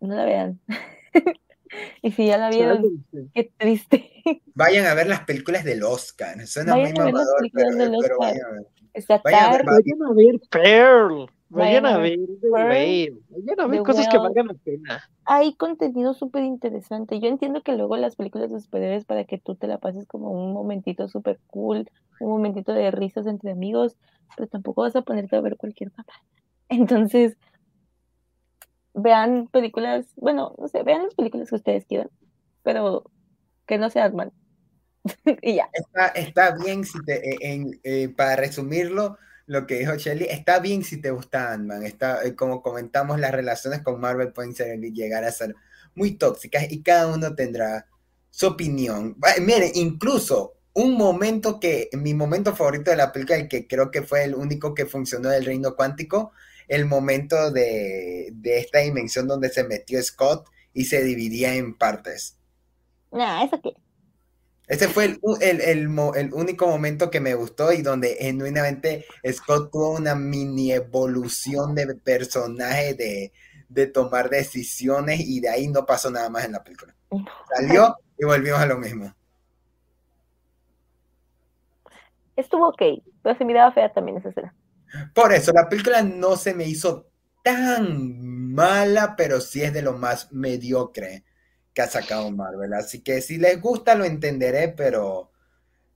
no la vean. y si ya la vieron, qué triste. Vayan a ver las películas del Oscar. Suena muy mamador, pero, del pero Oscar. vayan a ver. Está Vayan a ver- Vayan a ver Pearl. Vayan Vayan a ver The Whale. Vayan a ver The cosas que valgan la pena. hay contenido súper interesante. Yo entiendo que luego las películas de superhéroes para que tú te la pases como un momentito súper cool, un momentito de risas entre amigos, pero tampoco vas a ponerte a ver cualquier papá. Entonces, vean películas, bueno, no sé, vean las películas que ustedes quieran, pero que no sean mal. y ya. Está, está bien si te, eh, en- eh, para resumirlo, lo que dijo Shelly, está bien si te gusta Ant-Man. Está, eh, como comentamos, las relaciones con Marvel pueden ser, llegar a ser muy tóxicas y cada uno tendrá su opinión. Miren, incluso un momento que, mi momento favorito de la película, y que creo que fue el único que funcionó del reino cuántico, el momento de, de esta dimensión donde se metió Scott y se dividía en partes. Nah, eso qué. Ese fue el, el, el único momento que me gustó y donde genuinamente Scott tuvo una mini evolución de personaje, de, de tomar decisiones y de ahí no pasó nada más en la película. Salió y volvimos a lo mismo. Estuvo ok, pero se miraba fea también esa escena. Por eso, la película no se me hizo tan mala, pero sí es de lo más mediocre que ha sacado Marvel. Así que si les gusta lo entenderé, pero,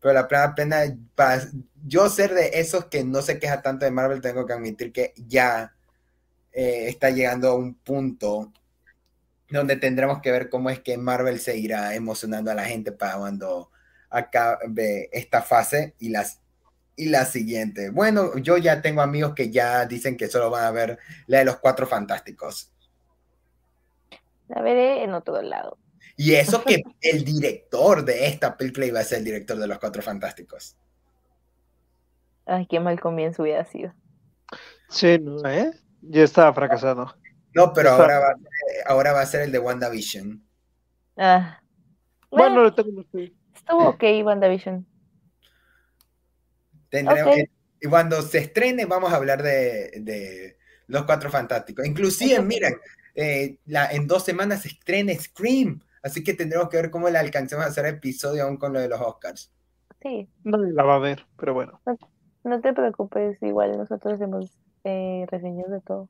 pero la plena pena, yo ser de esos que no se queja tanto de Marvel, tengo que admitir que ya eh, está llegando a un punto donde tendremos que ver cómo es que Marvel seguirá emocionando a la gente para cuando acabe esta fase y las y la siguiente. Bueno, yo ya tengo amigos que ya dicen que solo van a ver la de los cuatro fantásticos. La veré en otro lado. Y eso que el director de esta película iba a ser el director de los cuatro fantásticos. Ay, qué mal comienzo hubiera sido. Sí, ¿no? ¿Eh? Ya estaba fracasado. No, pero ahora va, a ser, ahora va a ser el de WandaVision. Ah. Bueno, Bueno, lo tenemos que... estuvo ok, WandaVision. Tendremos, eh, y cuando se estrene vamos a hablar de, de los cuatro fantásticos. Inclusive, miren, eh, la, en dos semanas se estrena Scream. Así que tendremos que ver cómo le alcancemos a hacer episodio aún con lo de los Oscars. Sí, la va a ver, pero bueno. no te preocupes, igual nosotros hacemos eh, reseñas de todo.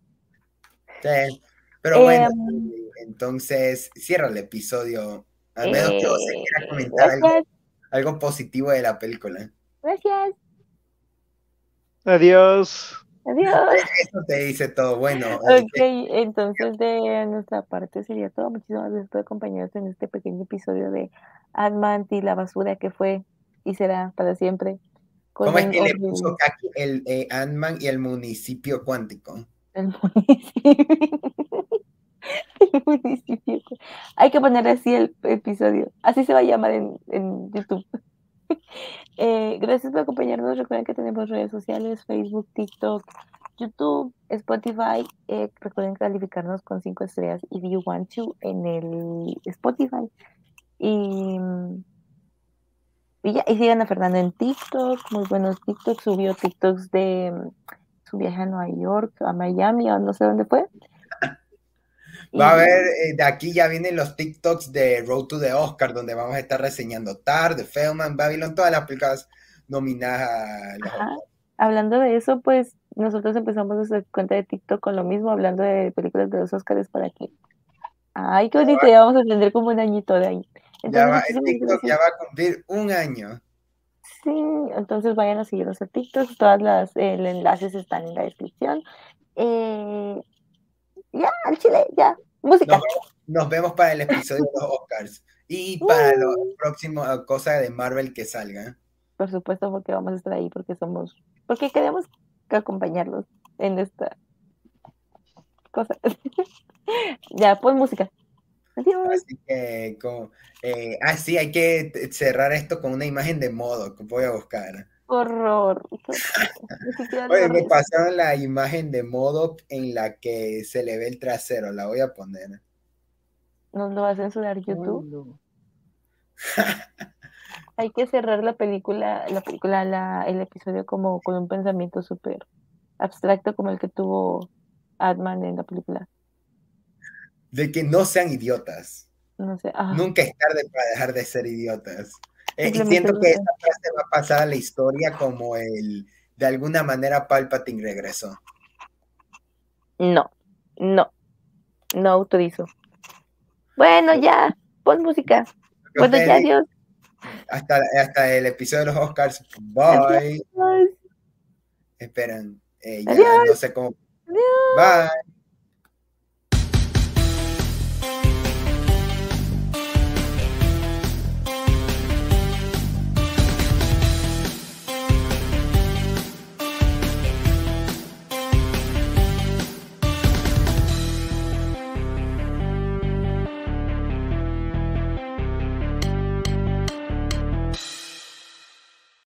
Sí, pero bueno, Em, entonces cierra el episodio. Al menos que José Eh, quiera comentar algo positivo de la película. gracias, Adiós. adiós. Eso te dice todo. Bueno, eh, Ok, entonces de nuestra parte sería todo. Muchísimas gracias por acompañarnos en este pequeño episodio de Ant-Man y la basura que fue y será para siempre. con ¿cómo es que le puso Kaki el eh, Ant-Man y el municipio cuántico? El municipio. El municipio. Hay que poner así el episodio. Así se va a llamar en, en YouTube. Eh, gracias por acompañarnos. Recuerden que tenemos redes sociales, Facebook, TikTok, YouTube, Spotify. Eh, recuerden calificarnos con cinco estrellas if you want to en el Spotify. Y, y ya, y sigan a Fernando en TikTok, muy buenos TikToks. Subió TikToks de mm, su viaje a Nueva York, a Miami, o no sé dónde fue. Va a haber, eh, de aquí ya vienen los TikToks de Road to the Oscar, donde vamos a estar reseñando Tar, The Feldman, Babylon, todas las películas nominadas a los Ajá. Hablando de eso, pues nosotros empezamos nuestra cuenta de TikTok con lo mismo, hablando de películas de los Oscars para que. Ay, qué bonito, ya vamos a tener como un añito de ahí. Ya va, Entonces, el TikTok ya va a cumplir un año. Sí, entonces vayan a seguirnos en TikTok, todas las eh, enlaces están en la descripción. Eh, ya, al chile, ya. Música. Nos, nos vemos para el episodio de los Oscars y para la Uh. próxima cosa de Marvel que salga. Por supuesto, porque vamos a estar ahí, porque somos, porque queremos que acompañarlos en esta cosa. ya, pues música. Adiós. Así que, como, eh, ah, sí, hay que cerrar esto con una imagen de modo que voy a buscar. Horror. Oye, me pasaron la imagen de modo en la que se le ve el trasero, la voy a poner. Nos lo va a censurar YouTube. No. Hay que cerrar la película, la película, la, el episodio como con un pensamiento súper abstracto como el que tuvo Adman en la película. de que no sean idiotas. No sé. ah, Nunca es tarde para dejar de ser idiotas. Eh, y siento que esta frase va a pasar a la historia como el, de alguna manera Palpatine regresó. No, no, no autorizo. Bueno, ya, pon música. Bueno, ya, adiós. Hasta, hasta el episodio de los Oscars. Bye. Adiós. Esperen, eh, ya Adiós. no sé cómo. Adiós. Bye.